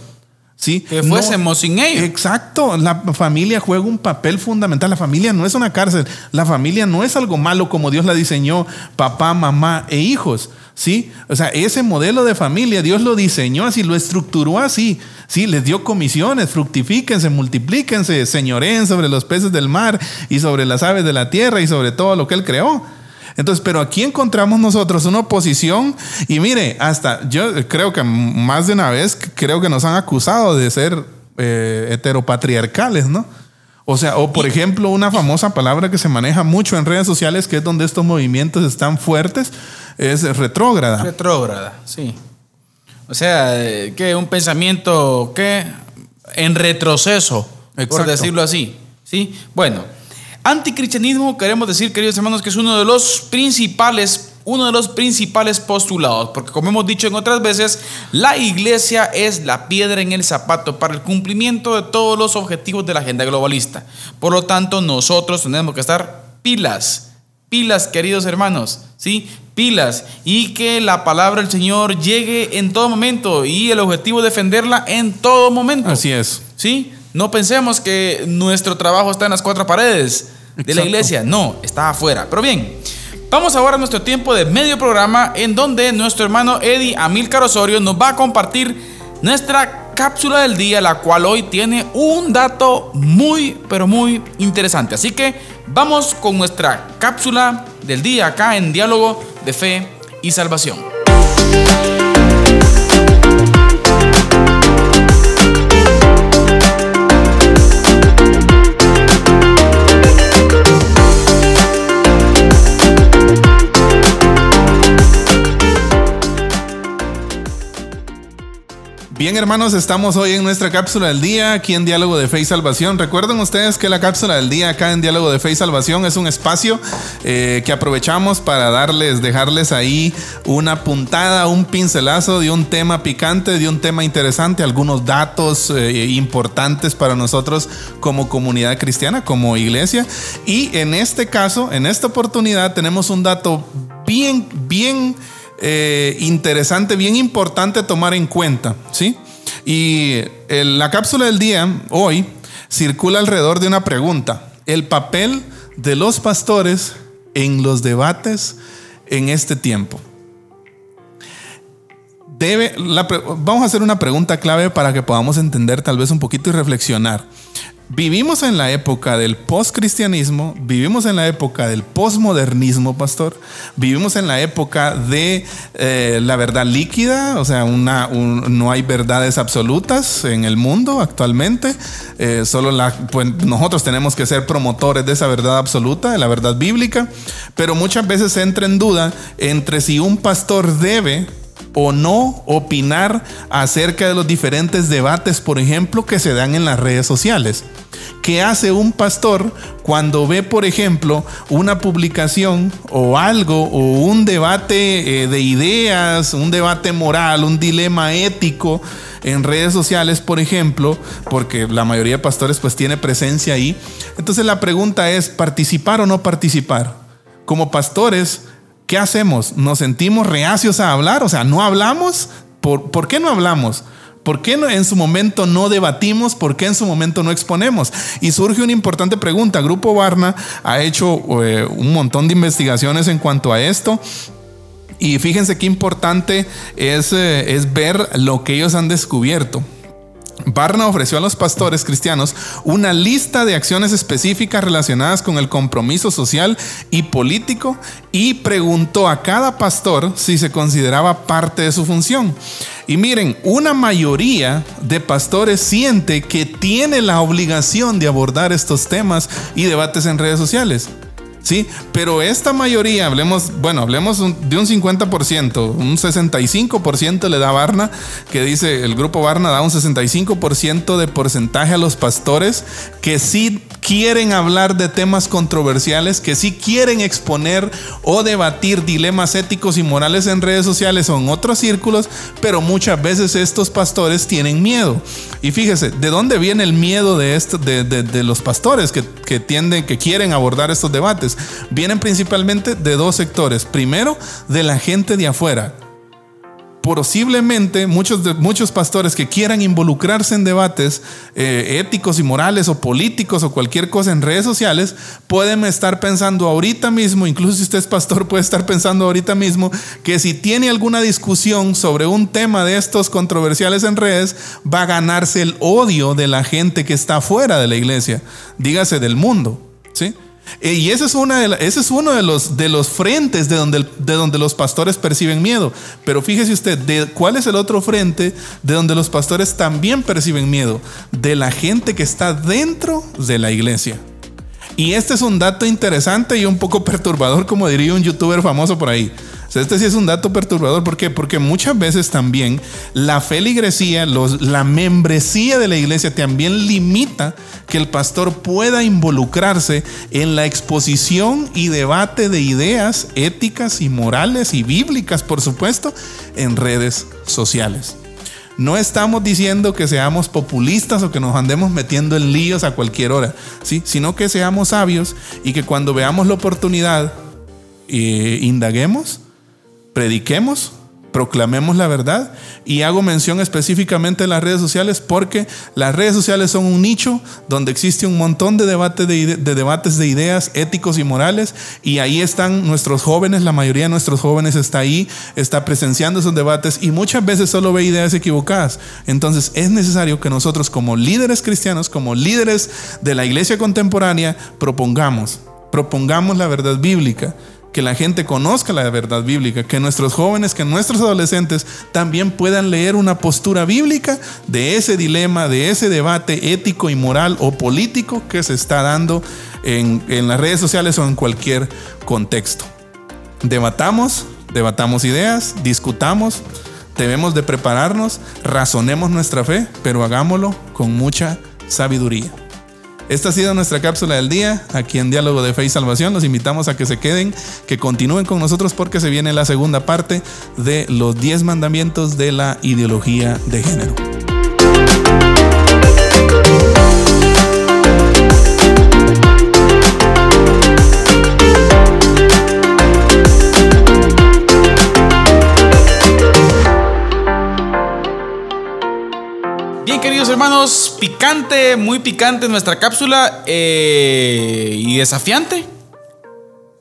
¿Sí? Que fuésemos sin ellos. Exacto, la familia juega un papel fundamental. La familia no es una cárcel, la familia no es algo malo como Dios la diseñó, papá, mamá e hijos. ¿Sí? O sea, ese modelo de familia Dios lo diseñó así, lo estructuró así. Sí, les dio comisiones, fructifíquense, multiplíquense, señoreen sobre los peces del mar y sobre las aves de la tierra y sobre todo lo que Él creó. Entonces, pero aquí encontramos nosotros una oposición y mire, hasta yo creo que más de una vez creo que nos han acusado de ser eh, heteropatriarcales, ¿no? O sea, o por ejemplo, una famosa palabra que se maneja mucho en redes sociales, que es donde estos movimientos están fuertes, es retrógrada. Retrógrada, sí. O sea, que un pensamiento que en retroceso, por decirlo así. ¿sí? Bueno, Anticristianismo, queremos decir, queridos hermanos, que es uno de los principales uno de los principales postulados, porque como hemos dicho en otras veces, la iglesia es la piedra en el zapato para el cumplimiento de todos los objetivos de la agenda globalista. Por lo tanto, nosotros tenemos que estar pilas, pilas, queridos hermanos, ¿sí? Pilas y que la palabra del Señor llegue en todo momento y el objetivo es defenderla en todo momento. Así es. ¿Sí? No pensemos que nuestro trabajo está en las cuatro paredes de la iglesia. No, está afuera. Pero bien, vamos ahora a nuestro tiempo de medio programa en donde nuestro hermano Eddie Amilcar Osorio nos va a compartir nuestra cápsula del día, la cual hoy tiene un dato muy, pero muy interesante. Así que vamos con nuestra cápsula del día acá en Diálogo de Fe y Salvación. Bien, hermanos, estamos hoy en nuestra cápsula del día, aquí en Diálogo de Fe y Salvación. Recuerden ustedes que la cápsula del día acá en Diálogo de Fe y Salvación es un espacio eh, que aprovechamos para darles, dejarles ahí una puntada, un pincelazo de un tema picante, de un tema interesante, algunos datos eh, importantes para nosotros como comunidad cristiana, como iglesia. Y en este caso, en esta oportunidad, tenemos un dato bien, bien eh, interesante, bien importante tomar en cuenta, ¿sí? Y la cápsula del día, hoy, circula alrededor de una pregunta. El papel de los pastores en los debates en este tiempo. Debe, vamos a hacer una pregunta clave para que podamos entender tal vez un poquito y reflexionar. Vivimos en la época del postcristianismo, vivimos en la época del postmodernismo, pastor. Vivimos en la época de eh, la verdad líquida, o sea, una, no hay verdades absolutas en el mundo actualmente. Eh, solo pues, nosotros tenemos que ser promotores de esa verdad absoluta, de la verdad bíblica. Pero muchas veces entra en duda entre si un pastor debe o no opinar acerca de los diferentes debates, por ejemplo, que se dan en las redes sociales. ¿Qué hace un pastor cuando ve, por ejemplo, una publicación o algo o un debate eh, de ideas, un debate moral, un dilema ético en redes sociales, por ejemplo, porque la mayoría de pastores pues tiene presencia ahí? Entonces la pregunta es, ¿participar o no participar? Como pastores, ¿qué hacemos? ¿Nos sentimos reacios a hablar? O sea, ¿no hablamos? ¿Por, ¿por qué no hablamos? ¿Por qué en su momento no debatimos? ¿Por qué en su momento no exponemos? Y surge una importante pregunta. Grupo Barna ha hecho eh, un montón de investigaciones en cuanto a esto Y fíjense qué importante es, eh, es ver lo que ellos han descubierto. Barna ofreció a los pastores cristianos una lista de acciones específicas relacionadas con el compromiso social y político y preguntó a cada pastor si se consideraba parte de su función. Y miren, una mayoría de pastores siente que tiene la obligación de abordar estos temas y debates en redes sociales. ¿Sí? Pero esta mayoría, hablemos, bueno, hablemos de un 50%, un 65% le da Barna, que dice, el grupo Barna da un 65% de porcentaje a los pastores que sí quieren hablar de temas controversiales, que sí quieren exponer o debatir dilemas éticos y morales en redes sociales o en otros círculos, pero muchas veces estos pastores tienen miedo. Y fíjese, ¿de dónde viene el miedo de, esto, de, los pastores que, que tienden, que quieren abordar estos debates? Vienen principalmente de dos sectores. Primero, de la gente de afuera posiblemente muchos, muchos pastores que quieran involucrarse en debates eh, éticos y morales o políticos o cualquier cosa en redes sociales, pueden estar pensando ahorita mismo, incluso si usted es pastor, puede estar pensando ahorita mismo que si tiene alguna discusión sobre un tema de estos controversiales en redes, va a ganarse el odio de la gente que está fuera de la iglesia, dígase del mundo. ¿Sí? Eh, y ese es, una ese es uno de los, de los frentes de donde, de donde los pastores perciben miedo. Pero fíjese usted, de, ¿cuál es el otro frente de donde los pastores también perciben miedo? De la gente que está dentro de la iglesia. Y este es un dato interesante y un poco perturbador, como diría un youtuber famoso por ahí este sí es un dato perturbador. ¿Por qué? Porque muchas veces también la feligresía, los, la membresía de la iglesia también limita que el pastor pueda involucrarse en la exposición y debate de ideas éticas y morales y bíblicas, por supuesto, en redes sociales. No estamos diciendo que seamos populistas o que nos andemos metiendo en líos a cualquier hora, ¿sí? sino que seamos sabios y que cuando veamos la oportunidad, eh, indaguemos prediquemos, proclamemos la verdad y hago mención específicamente en las redes sociales porque las redes sociales son un nicho donde existe un montón de, debate de, debates de ideas éticos y morales y ahí están nuestros jóvenes, la mayoría de nuestros jóvenes está ahí, está presenciando esos debates y muchas veces solo ve ideas equivocadas. Entonces es necesario que nosotros como líderes cristianos, como líderes de la iglesia contemporánea, propongamos, propongamos la verdad bíblica que la gente conozca la verdad bíblica, que nuestros jóvenes, que nuestros adolescentes también puedan leer una postura bíblica de ese dilema, de ese debate ético y moral o político que se está dando en, en las redes sociales o en cualquier contexto. Debatamos, debatamos ideas, discutamos, debemos de prepararnos, razonemos nuestra fe, pero hagámoslo con mucha sabiduría. Esta ha sido nuestra cápsula del día aquí en Diálogo de Fe y Salvación. Los invitamos a que se queden, que continúen con nosotros porque se viene la segunda parte de los 10 mandamientos de la ideología de género. Queridos hermanos, picante, muy picante nuestra cápsula eh, y desafiante.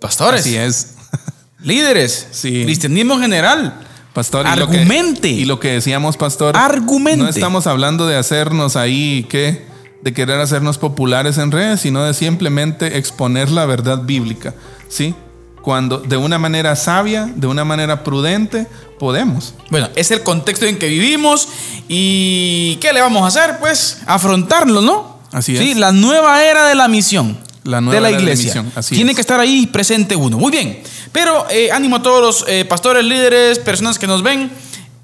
Pastores. Así es. Líderes. Sí. Cristianismo general. Pastor, argumente. Y lo, que, decíamos, pastor. Argumente. No estamos hablando de hacernos ahí, ¿qué? De querer hacernos populares en redes, sino de simplemente exponer la verdad bíblica. ¿Sí? Cuando de una manera sabia, de una manera prudente, podemos. Bueno, es el contexto en que vivimos y ¿qué le vamos a hacer? Pues afrontarlo, ¿no? Así es. Sí, la nueva era de la misión. La nueva de la iglesia. Tiene que estar ahí presente uno. Muy bien. Pero eh, ánimo a todos los eh, pastores, líderes, personas que nos ven.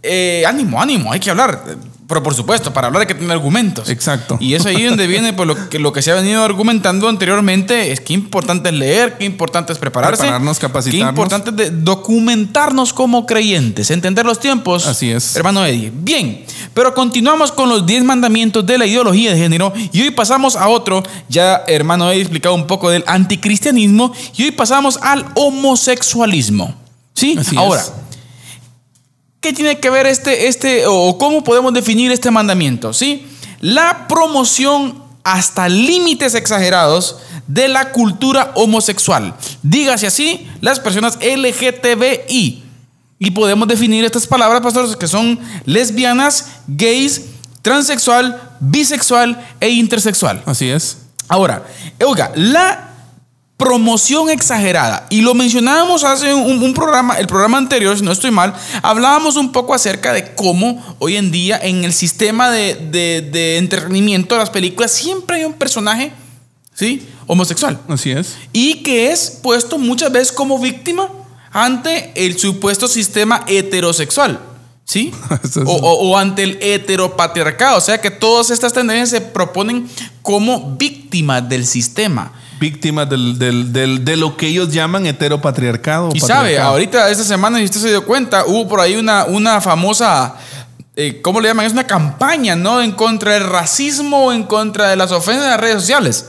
Eh, ánimo, ánimo, hay que hablar. Pero por supuesto, para hablar hay que tener argumentos. Exacto. Y es ahí donde viene pues, lo, que, lo que se ha venido argumentando anteriormente, es que importante es leer, qué importante es prepararse. Prepararnos, capacitarnos. Qué importante es documentarnos como creyentes, entender los tiempos. Así es. Hermano Eddie. Bien, pero continuamos con los 10 mandamientos de la ideología de género y hoy pasamos a otro. Ya hermano Eddie explicado un poco del anticristianismo y hoy pasamos al homosexualismo. ¿Sí? Así Ahora. Es. ¿Qué tiene que ver este, este, o cómo podemos definir este mandamiento? ¿Sí? La promoción hasta límites exagerados de la cultura homosexual. Dígase así, las personas LGTBI. Y podemos definir estas palabras, pastores, que son lesbianas, gays, transexual, bisexual e intersexual. Así es. Ahora, oiga, la promoción exagerada, y lo mencionábamos hace un, programa, el programa anterior, si no estoy mal, hablábamos un poco acerca de cómo hoy en día en el sistema de, de entretenimiento de las películas siempre hay un personaje, ¿sí? Homosexual. Así es. Y que es puesto muchas veces como víctima ante el supuesto sistema heterosexual. ¿Sí? o, ante el heteropatriarcado. O sea que todas estas tendencias se proponen como víctimas del sistema. Víctimas del, de lo que ellos llaman heteropatriarcado. Y sabe, ahorita esta semana, si usted se dio cuenta, hubo por ahí una, una famosa, eh, ¿cómo le llaman? Es una campaña, ¿no? En contra del racismo, en contra de las ofensas en las redes sociales.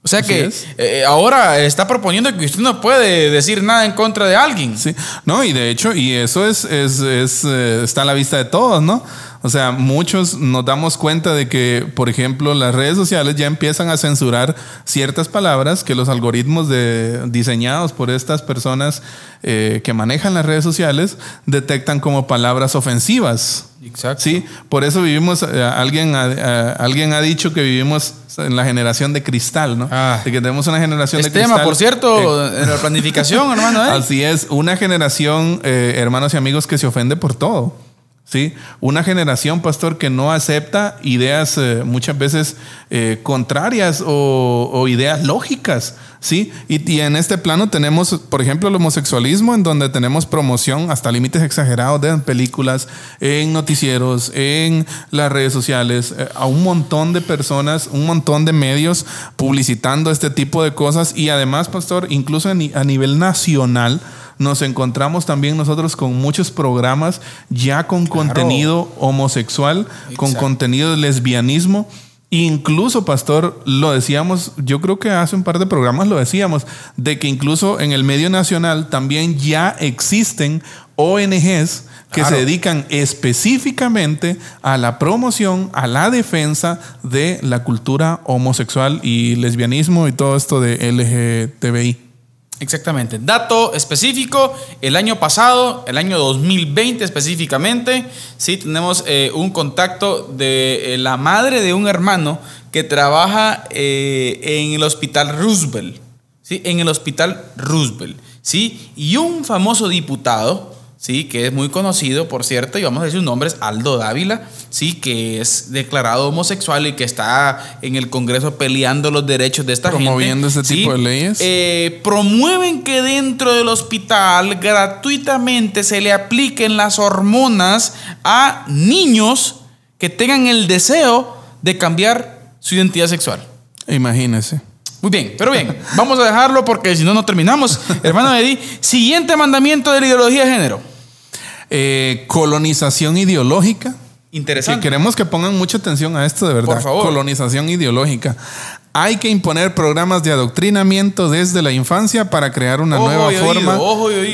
O sea que eh, ahora está proponiendo que usted no puede decir nada en contra de alguien. Sí, no, y de hecho, y eso es, es, es eh, está a la vista de todos, ¿no? O sea, muchos nos damos cuenta de que, por ejemplo, las redes sociales ya empiezan a censurar ciertas palabras que los algoritmos de, diseñados por estas personas eh, que manejan las redes sociales detectan como palabras ofensivas. Exacto. Sí, por eso vivimos, eh, alguien, eh, alguien ha dicho que vivimos en la generación de cristal, ¿no? Ah. De que tenemos una generación de cristal. tema, por cierto, en la planificación, hermano. Así es, una generación, hermanos y amigos, que se ofende por todo. ¿Sí? Una generación, pastor, que no acepta ideas eh, muchas veces eh, contrarias o, ideas lógicas, ¿sí? Y, en este plano tenemos, por ejemplo, el homosexualismo, en donde tenemos promoción hasta límites exagerados de películas, en noticieros, en las redes sociales, eh, a un montón de personas, un montón de medios publicitando este tipo de cosas y además, pastor, incluso a nivel nacional, nos encontramos también nosotros con muchos programas ya con contenido homosexual, con contenido de lesbianismo. Incluso, pastor, lo decíamos, yo creo que hace un par de programas lo decíamos, de que incluso en el medio nacional también ya existen ONGs que se dedican específicamente a la promoción, a la defensa de la cultura homosexual y lesbianismo y todo esto de LGTBI. Exactamente. Dato específico, el año pasado, el año 2020 específicamente, sí tenemos eh, un contacto de eh, la madre de un hermano que trabaja eh, en el hospital Roosevelt, ¿sí? En el hospital Roosevelt, ¿sí? Y un famoso diputado, ¿sí? que es muy conocido, por cierto, y vamos a decir su nombre, es Aldo Dávila, ¿sí? que es declarado homosexual y que está en el Congreso peleando los derechos de esta Promoviendo gente. ese tipo de leyes. Eh, promueven que dentro del hospital gratuitamente se le apliquen las hormonas a niños que tengan el deseo de cambiar su identidad sexual. Imagínese. Muy bien, pero bien, vamos a dejarlo porque si no, no terminamos. Hermano Eddie, siguiente mandamiento de la ideología de género. Eh, colonización ideológica. Interesante. queremos que pongan mucha atención a esto de verdad. Por favor. Colonización ideológica. Hay que imponer programas de adoctrinamiento desde la infancia para crear una nueva forma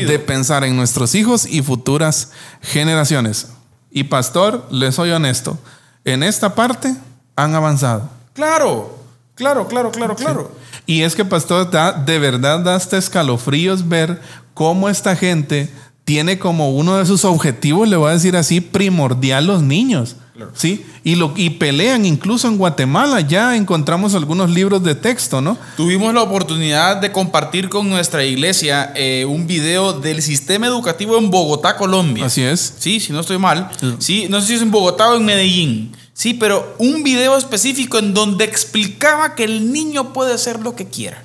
de pensar en nuestros hijos y futuras generaciones. Y pastor, les soy honesto, en esta parte han avanzado. Claro, claro, claro, claro, claro. Y es que pastor, da, de verdad da hasta escalofríos ver cómo esta gente tiene como uno de sus objetivos, le voy a decir así, primordial los niños. ¿Sí? Y, lo, y pelean incluso en Guatemala, ya encontramos algunos libros de texto, ¿no? Tuvimos la oportunidad de compartir con nuestra iglesia eh, un video del sistema educativo en Bogotá, Colombia. Así es. Sí, si no estoy mal. Sí, no sé si es en Bogotá o en Medellín. Sí, pero un video específico en donde explicaba que el niño puede hacer lo que quiera.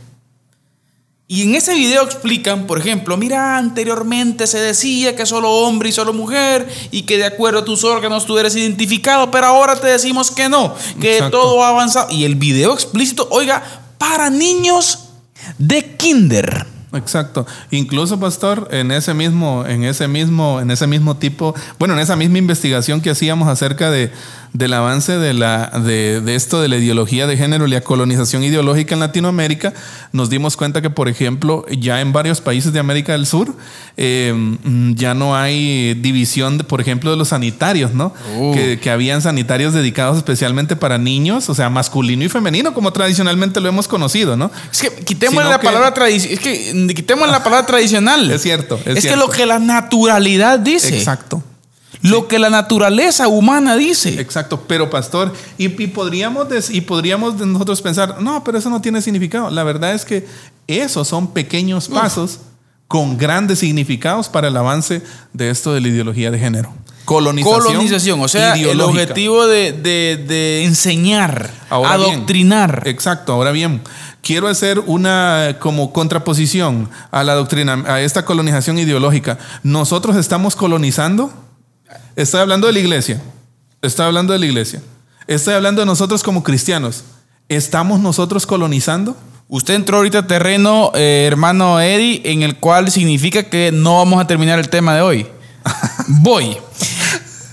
Y en ese video explican, por ejemplo, mira, anteriormente se decía que solo hombre y solo mujer y que de acuerdo a tus órganos tú eres identificado, pero ahora te decimos que no, que todo ha avanzado. Y el video explícito, oiga, para niños de kinder. Exacto. Incluso, pastor, en ese mismo, en ese mismo, en ese mismo tipo, bueno, en esa misma investigación que hacíamos acerca de, del avance de, la, de, de, esto de la ideología de género y la colonización ideológica en Latinoamérica, nos dimos cuenta que, por ejemplo, ya en varios países de América del Sur eh, ya no hay división, de, por ejemplo, de los sanitarios, ¿no? Uh. Que, que habían sanitarios dedicados especialmente para niños, o sea, masculino y femenino, como tradicionalmente lo hemos conocido, ¿no? Es que quitemos Sino la que- palabra tradicional. Es que quitemos la palabra tradicional. Es cierto, es Es, que lo que la naturalidad dice. Exacto. Lo que la naturaleza humana dice. Exacto, pero pastor, y, y podríamos des- y podríamos nosotros pensar, no, pero eso no tiene significado. La verdad es que esos son pequeños pasos con grandes significados para el avance de esto de la ideología de género. Colonización. Colonización, o sea, el objetivo de, de- de enseñar, Ahora bien, adoctrinar. exacto, ahora bien, quiero hacer una como contraposición a la doctrina, a esta colonización ideológica. Nosotros estamos colonizando. Estoy hablando de la iglesia. Estoy hablando de la iglesia. Estoy hablando de nosotros como cristianos. ¿Estamos nosotros colonizando? Usted entró ahorita a terreno, eh, hermano Eddie, en el cual significa que no vamos a terminar el tema de hoy. Voy.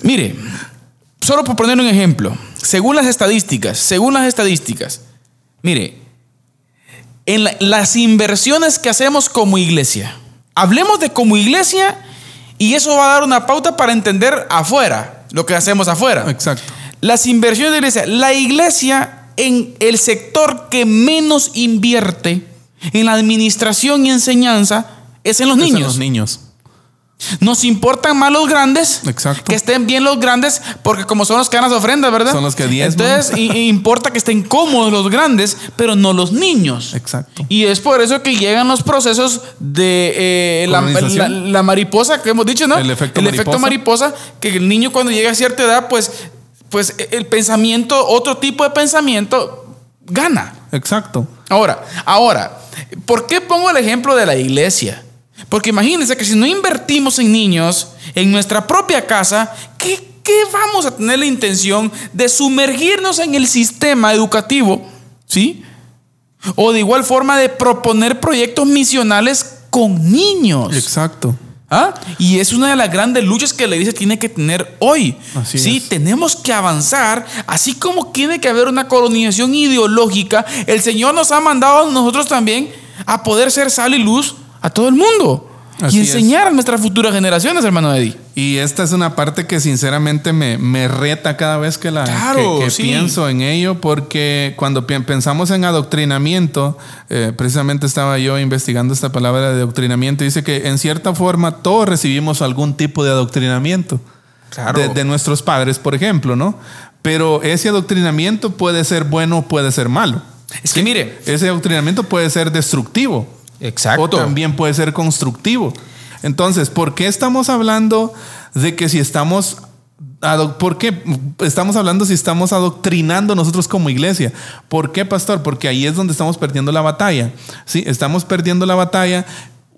Mire, solo por poner un ejemplo, según las estadísticas, según las estadísticas, mire, en la- las inversiones que hacemos como iglesia, hablemos de como iglesia y eso va a dar una pauta para entender afuera, lo que hacemos afuera. Exacto. Las inversiones de la iglesia. La iglesia en el sector que menos invierte en la administración y enseñanza es en los Es en los niños. Nos importan más los grandes. Exacto. Que estén bien los grandes, porque como son los que dan las ofrendas, ¿verdad? Son los que diezman. Entonces, importa que estén cómodos los grandes, pero no los niños. Exacto. Y es por eso que llegan los procesos de eh, la, Colonización. la- la mariposa que hemos dicho, ¿no? El efecto efecto mariposa, que el niño cuando llega a cierta edad, pues, pues el pensamiento, otro tipo de pensamiento, gana. Exacto. Ahora, ahora, ¿por qué pongo el ejemplo de la iglesia? Porque imagínense que si no invertimos en niños en nuestra propia casa, ¿qué, qué vamos a tener la intención de sumergirnos en el sistema educativo? ¿Sí? O de igual forma de proponer proyectos misionales con niños. Exacto. ¿Ah? Y es una de las grandes luchas que la iglesia tiene que tener hoy. Así sí, es. tenemos que avanzar, así como tiene que haber una colonización ideológica. El Señor nos ha mandado a nosotros también a poder ser sal y luz a todo el mundo Así y es. enseñar a nuestras futuras generaciones, hermano Eddie. Y esta es una parte que sinceramente me, me reta cada vez que, la, Claro, que, que sí. pienso en ello, porque cuando pensamos en adoctrinamiento, eh, precisamente estaba yo investigando esta palabra de adoctrinamiento, dice que en cierta forma todos recibimos algún tipo de adoctrinamiento. Claro. De, de nuestros padres, por ejemplo, ¿no? Pero ese adoctrinamiento puede ser bueno o puede ser malo. Es que mire, Ese adoctrinamiento puede ser destructivo. Exacto. O también puede ser constructivo. Entonces, ¿por qué estamos hablando de que si estamos... ¿Por qué estamos hablando si estamos adoctrinando nosotros como iglesia? ¿Por qué, pastor? Porque ahí es donde estamos perdiendo la batalla. ¿sí? Estamos perdiendo la batalla.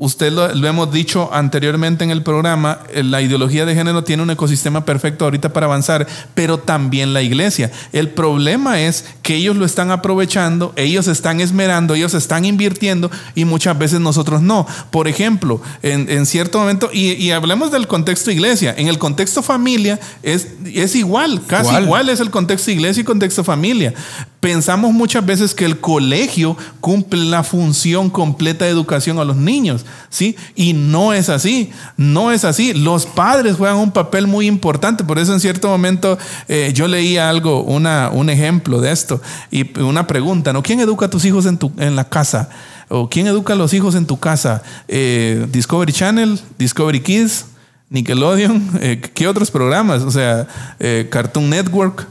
Usted lo, lo hemos dicho anteriormente en el programa, eh, la ideología de género tiene un ecosistema perfecto ahorita para avanzar, pero también la iglesia. El problema es que ellos lo están aprovechando, ellos están esmerando, ellos están invirtiendo y muchas veces nosotros no. Por ejemplo, en, en cierto momento, y, y hablemos del contexto iglesia, en el contexto familia es, es igual, casi Igual. igual es el contexto iglesia y contexto familia. Pensamos muchas veces que el colegio cumple la función completa de educación a los niños, ¿sí? Y no es así, no es así. Los padres juegan un papel muy importante, por eso en cierto momento eh, yo leía algo, una, un ejemplo de esto, y una pregunta. ¿Quién educa a tus hijos en, tu, en la casa? ¿O quién educa a los hijos en tu casa? Eh, Discovery Channel, Discovery Kids, Nickelodeon, eh, ¿qué otros programas? O sea, Cartoon Network.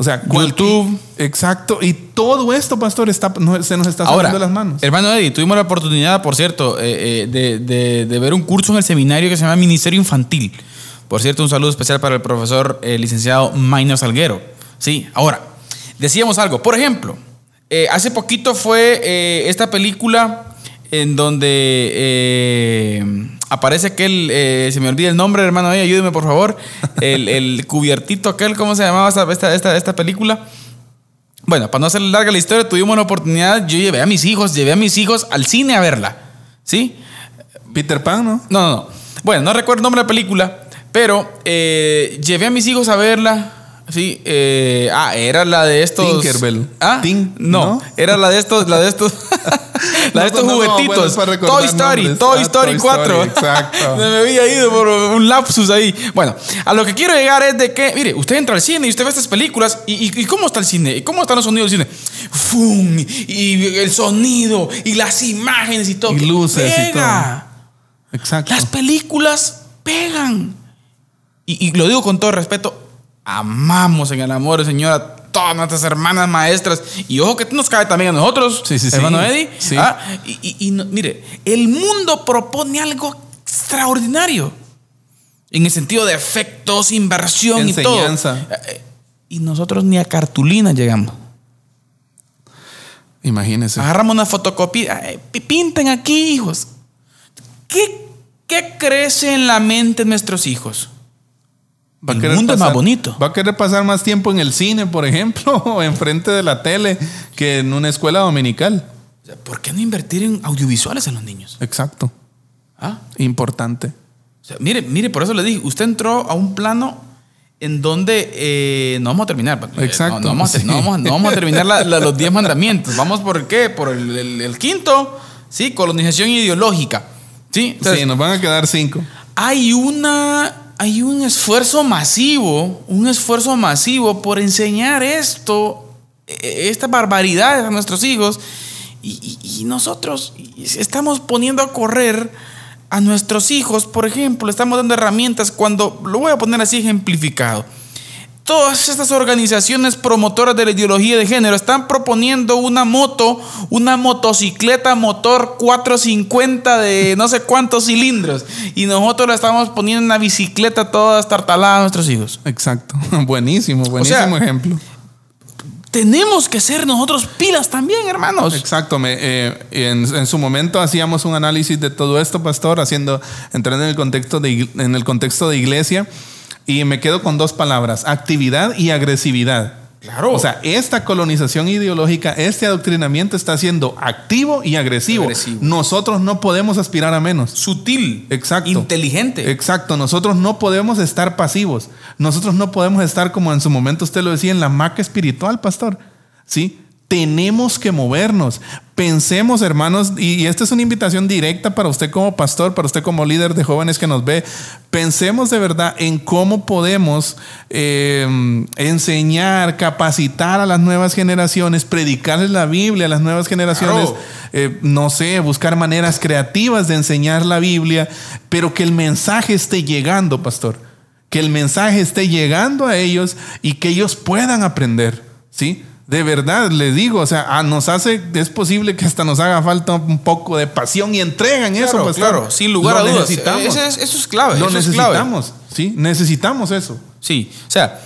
O sea, YouTube. Exacto. Y todo esto, pastor, está, no- se nos está saliendo de las manos. hermano Eddie, tuvimos la oportunidad, por cierto, eh, eh, de, de- de ver un curso en el seminario que se llama Ministerio Infantil. Por cierto, un saludo especial para el profesor eh, licenciado Maynard Salguero. Sí, ahora, decíamos algo. Por ejemplo, hace poquito fue esta película en donde aparece aquel, eh, se me olvida el nombre, hermano Eddie, ayúdeme por favor, el, el cubiertito aquel, ¿cómo se llamaba esta, esta, esta, esta película? Bueno, para no hacer larga la historia, tuvimos la oportunidad, yo llevé a mis hijos, llevé a mis hijos al cine a verla. ¿Sí? Peter Pan, ¿no? No, no, no. Bueno, no recuerdo el nombre de la película, pero eh, llevé a mis hijos a verla. Sí, eh, ah, era la de estos. Tinkerbell. Ah, Tin- no, ¿no? era la de estos, la de estos, la de estos No, no, juguetitos. bueno, Toy Story, nombres. Toy Ah, Story Toy 4. Story, exacto. Me había ido por un lapsus ahí. Bueno, a lo que quiero llegar es de que, mire, usted entra al cine y usted ve estas películas y, y- y cómo está el cine, y cómo están los sonidos del cine. ¡Fum! Y el sonido y las imágenes y todo. Y luces y Pega. Exacto. Las películas pegan. Y, y lo digo con todo respeto. Amamos en el amor, Señor, a todas nuestras hermanas maestras. Y ojo que nos cae también a nosotros, Sí, sí, sí. hermano Eddie. Ah, y y- y no- mire, el mundo propone algo extraordinario. En el sentido de efectos, inversión Enseñanza. y todo. Eh, Y nosotros ni a cartulina llegamos. Imagínese. Agarramos una fotocopia. eh, pi- Pinten aquí, hijos. ¿Qué, qué crece en la mente de nuestros hijos? Va a el querer mundo es más bonito. Va a querer pasar más tiempo en el cine, por ejemplo, o enfrente de la tele, que en una escuela dominical. O sea, ¿Por qué no invertir en audiovisuales en los niños? Exacto. ¿Ah? Importante. O sea, mire, mire, por eso le dije, usted entró a un plano en donde eh, no vamos a terminar. Exacto, No, no vamos, a, sí. no vamos a- no vamos a terminar la- la- los 10 mandamientos. Vamos por qué? Por el, el- el quinto, ¿sí? Colonización ideológica. ¿Sí? Entonces, sí, nos van a quedar cinco. hay una hay un esfuerzo masivo, un esfuerzo masivo por enseñar esto, eh, estas barbaridades a nuestros hijos y nosotros estamos poniendo a correr a nuestros hijos, por ejemplo, estamos dando herramientas cuando, lo voy a poner así ejemplificado, Todas estas organizaciones promotoras de la ideología de género están proponiendo una moto, una motocicleta motor 450 de no sé cuántos cilindros. Y nosotros la estamos poniendo en una bicicleta toda estartalada a nuestros hijos. Exacto. buenísimo, buenísimo sea, ejemplo. Tenemos que ser nosotros pilas también, hermanos. Exacto. me- eh, en, en su momento hacíamos un análisis de todo esto, pastor, haciendo, entrando en el contexto de, en el contexto de iglesia. Y me quedo con dos palabras, actividad y agresividad. Claro. O sea, esta colonización ideológica, este adoctrinamiento está siendo activo y agresivo. Agresivo. Nosotros no podemos aspirar a menos. Sutil. Exacto. Inteligente. Exacto, nosotros no podemos estar pasivos. Nosotros no podemos estar como en su momento usted lo decía en la maca espiritual, pastor. ¿Sí? Tenemos que movernos. Pensemos, hermanos, y, y esta es una invitación directa para usted como pastor, para usted como líder de jóvenes que nos ve. Pensemos de verdad en cómo podemos eh, enseñar, capacitar a las nuevas generaciones, predicarles la Biblia a las nuevas generaciones. Claro. Eh, no sé, buscar maneras creativas de enseñar la Biblia, pero que el mensaje esté llegando, pastor. Que el mensaje esté llegando a ellos y que ellos puedan aprender, ¿sí? De verdad, les digo, o sea, ah, nos hace, es posible que hasta nos haga falta un poco de pasión y entrega en eso, Claro, pastor. claro, sin lugar Lo a dudas. Necesitamos. Eso es, eso es clave. Lo eso es clave. necesitamos, ¿sí? Necesitamos eso. Sí, o sea,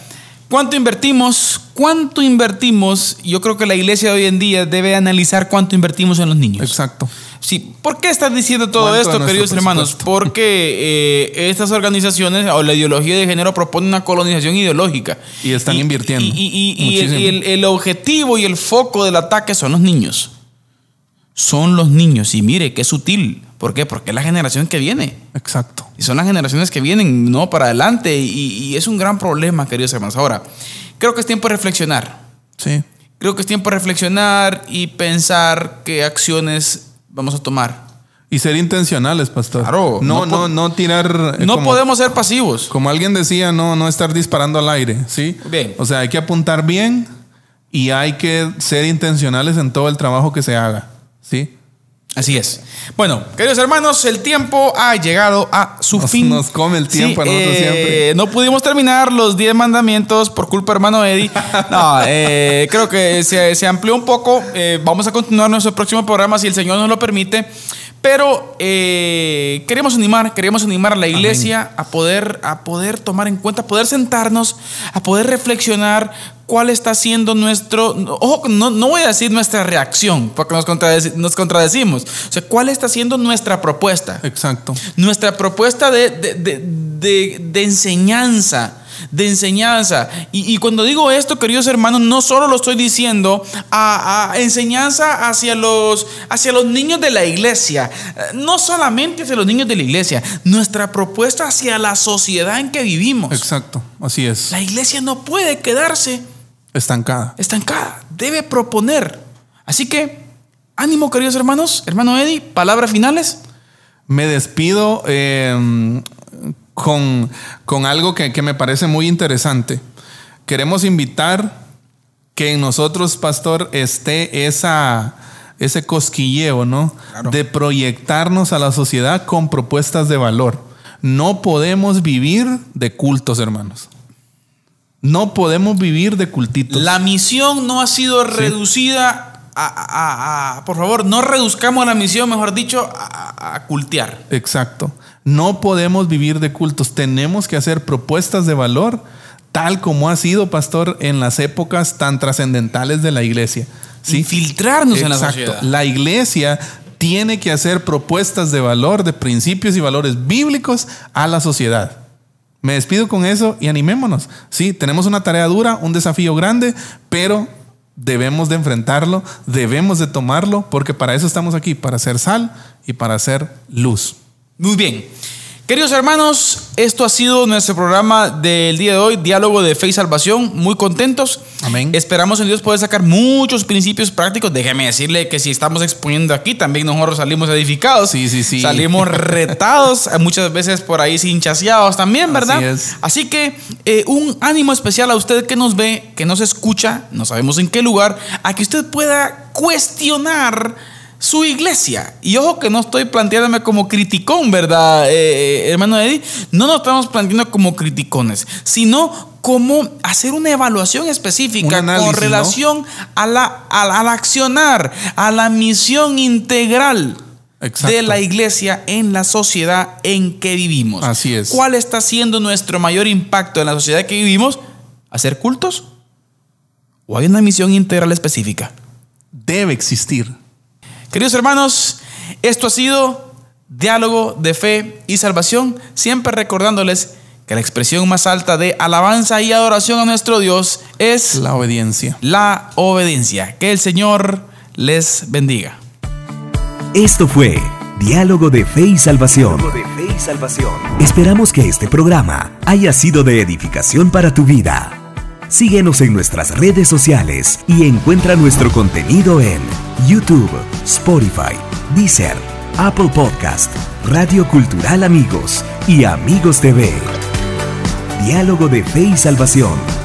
¿cuánto invertimos? ¿Cuánto invertimos? Yo creo que la iglesia de hoy en día debe analizar cuánto invertimos en los niños. Exacto. Sí, ¿por qué estás diciendo todo ¿Cuánto de esto, queridos hermanos? presupuesto? Porque eh, estas organizaciones o la ideología de género propone una colonización ideológica. Y están invirtiendo Y, y- y- y el, muchísimo. y el- el objetivo y el foco del ataque son los niños. Son los niños. Y mire, qué sutil. ¿Por qué? Porque es la generación que viene. Exacto. Y son las generaciones que vienen, ¿no? Para adelante. Y, y es un gran problema, queridos hermanos. Ahora, creo que es tiempo de reflexionar. Sí. Creo que es tiempo de reflexionar y pensar qué acciones vamos a tomar. Y ser intencionales, pastor. Claro, No, no no, no, tirar. eh, No como- podemos ser pasivos. Como alguien decía, no, no estar disparando al aire, ¿sí? Bien. O sea, hay que apuntar bien y hay que ser intencionales en todo el trabajo que se haga, ¿sí? Así es. Bueno, queridos hermanos, el tiempo ha llegado a su Nos- fin. nos come el tiempo a nosotros eh, siempre. No pudimos terminar los 10 mandamientos por culpa, hermano Eddie. No, eh, creo que se, se amplió un poco. Eh, vamos a continuar nuestro próximo programa si el Señor nos lo permite. Pero queremos animar, queremos animar a la iglesia a poder, a poder tomar en cuenta, a poder sentarnos, a poder reflexionar cuál está siendo nuestro, ojo, no, no voy a decir nuestra reacción, porque nos, contradeci- nos contradecimos. O sea, cuál está siendo nuestra propuesta. Exacto. Nuestra propuesta de, de- de- de- de enseñanza, de enseñanza. Y, cuando digo esto, queridos hermanos, no solo lo estoy diciendo a, enseñanza hacia los, hacia los niños de la iglesia, no solamente hacia los niños de la iglesia, nuestra propuesta hacia la sociedad en que vivimos. Exacto, así es. La iglesia no puede quedarse estancada. Estancada, debe proponer. Así que, ánimo, queridos hermanos, hermano Eddie, palabras finales. Me despido eh, con, con, algo que, que, me parece muy interesante. Queremos invitar que en nosotros, pastor, esté esa, ese cosquilleo, ¿no? De proyectarnos a la sociedad con propuestas de valor. No podemos vivir de cultos, hermanos. No podemos vivir de cultitos. La misión no ha sido reducida a, por favor, no reduzcamos la misión, mejor dicho, a, a, cultear. Exacto. No podemos vivir de cultos. Tenemos que hacer propuestas de valor, tal como ha sido, pastor, en las épocas tan trascendentales de la iglesia. ¿sí? Infiltrarnos en la sociedad. La iglesia tiene que hacer propuestas de valor, de principios y valores bíblicos a la sociedad. Me despido con eso y animémonos. Sí, tenemos una tarea dura, un desafío grande, pero debemos de enfrentarlo, debemos de tomarlo, porque para eso estamos aquí, para hacer sal y para hacer luz. Muy bien. Queridos hermanos, esto ha sido nuestro programa del día de hoy, Diálogo de Fe y Salvación. Muy contentos. Amén. Esperamos en Dios poder sacar muchos principios prácticos. Déjeme decirle que si estamos exponiendo aquí, también nosotros salimos edificados. Sí, sí, sí. Salimos retados, muchas veces por ahí sin chaseados también, ¿verdad? Así es. Así que eh, un ánimo especial a usted que nos ve, que nos escucha, no sabemos en qué lugar, a que usted pueda cuestionar su iglesia. Y ojo que no estoy planteándome como criticón, ¿verdad, eh, hermano Eddie? No nos estamos planteando como criticones, sino como hacer una evaluación específica con relación a la, al accionar, a la misión integral. de la iglesia en la sociedad en que vivimos. Así es. ¿Cuál está siendo nuestro mayor impacto en la sociedad en que vivimos? ¿Hacer cultos? ¿O hay una misión integral específica? Debe existir. Queridos hermanos, esto ha sido diálogo de fe y salvación, siempre recordándoles que la expresión más alta de alabanza y adoración a nuestro Dios es la obediencia. La obediencia. Que el Señor les bendiga. Esto fue Diálogo de Fe y Salvación. De fe y salvación. Esperamos que este programa haya sido de edificación para tu vida. Síguenos en nuestras redes sociales y encuentra nuestro contenido en YouTube, Spotify, Deezer, Apple Podcast, Radio Cultural Amigos y Amigos TV. Diálogo de Fe y Salvación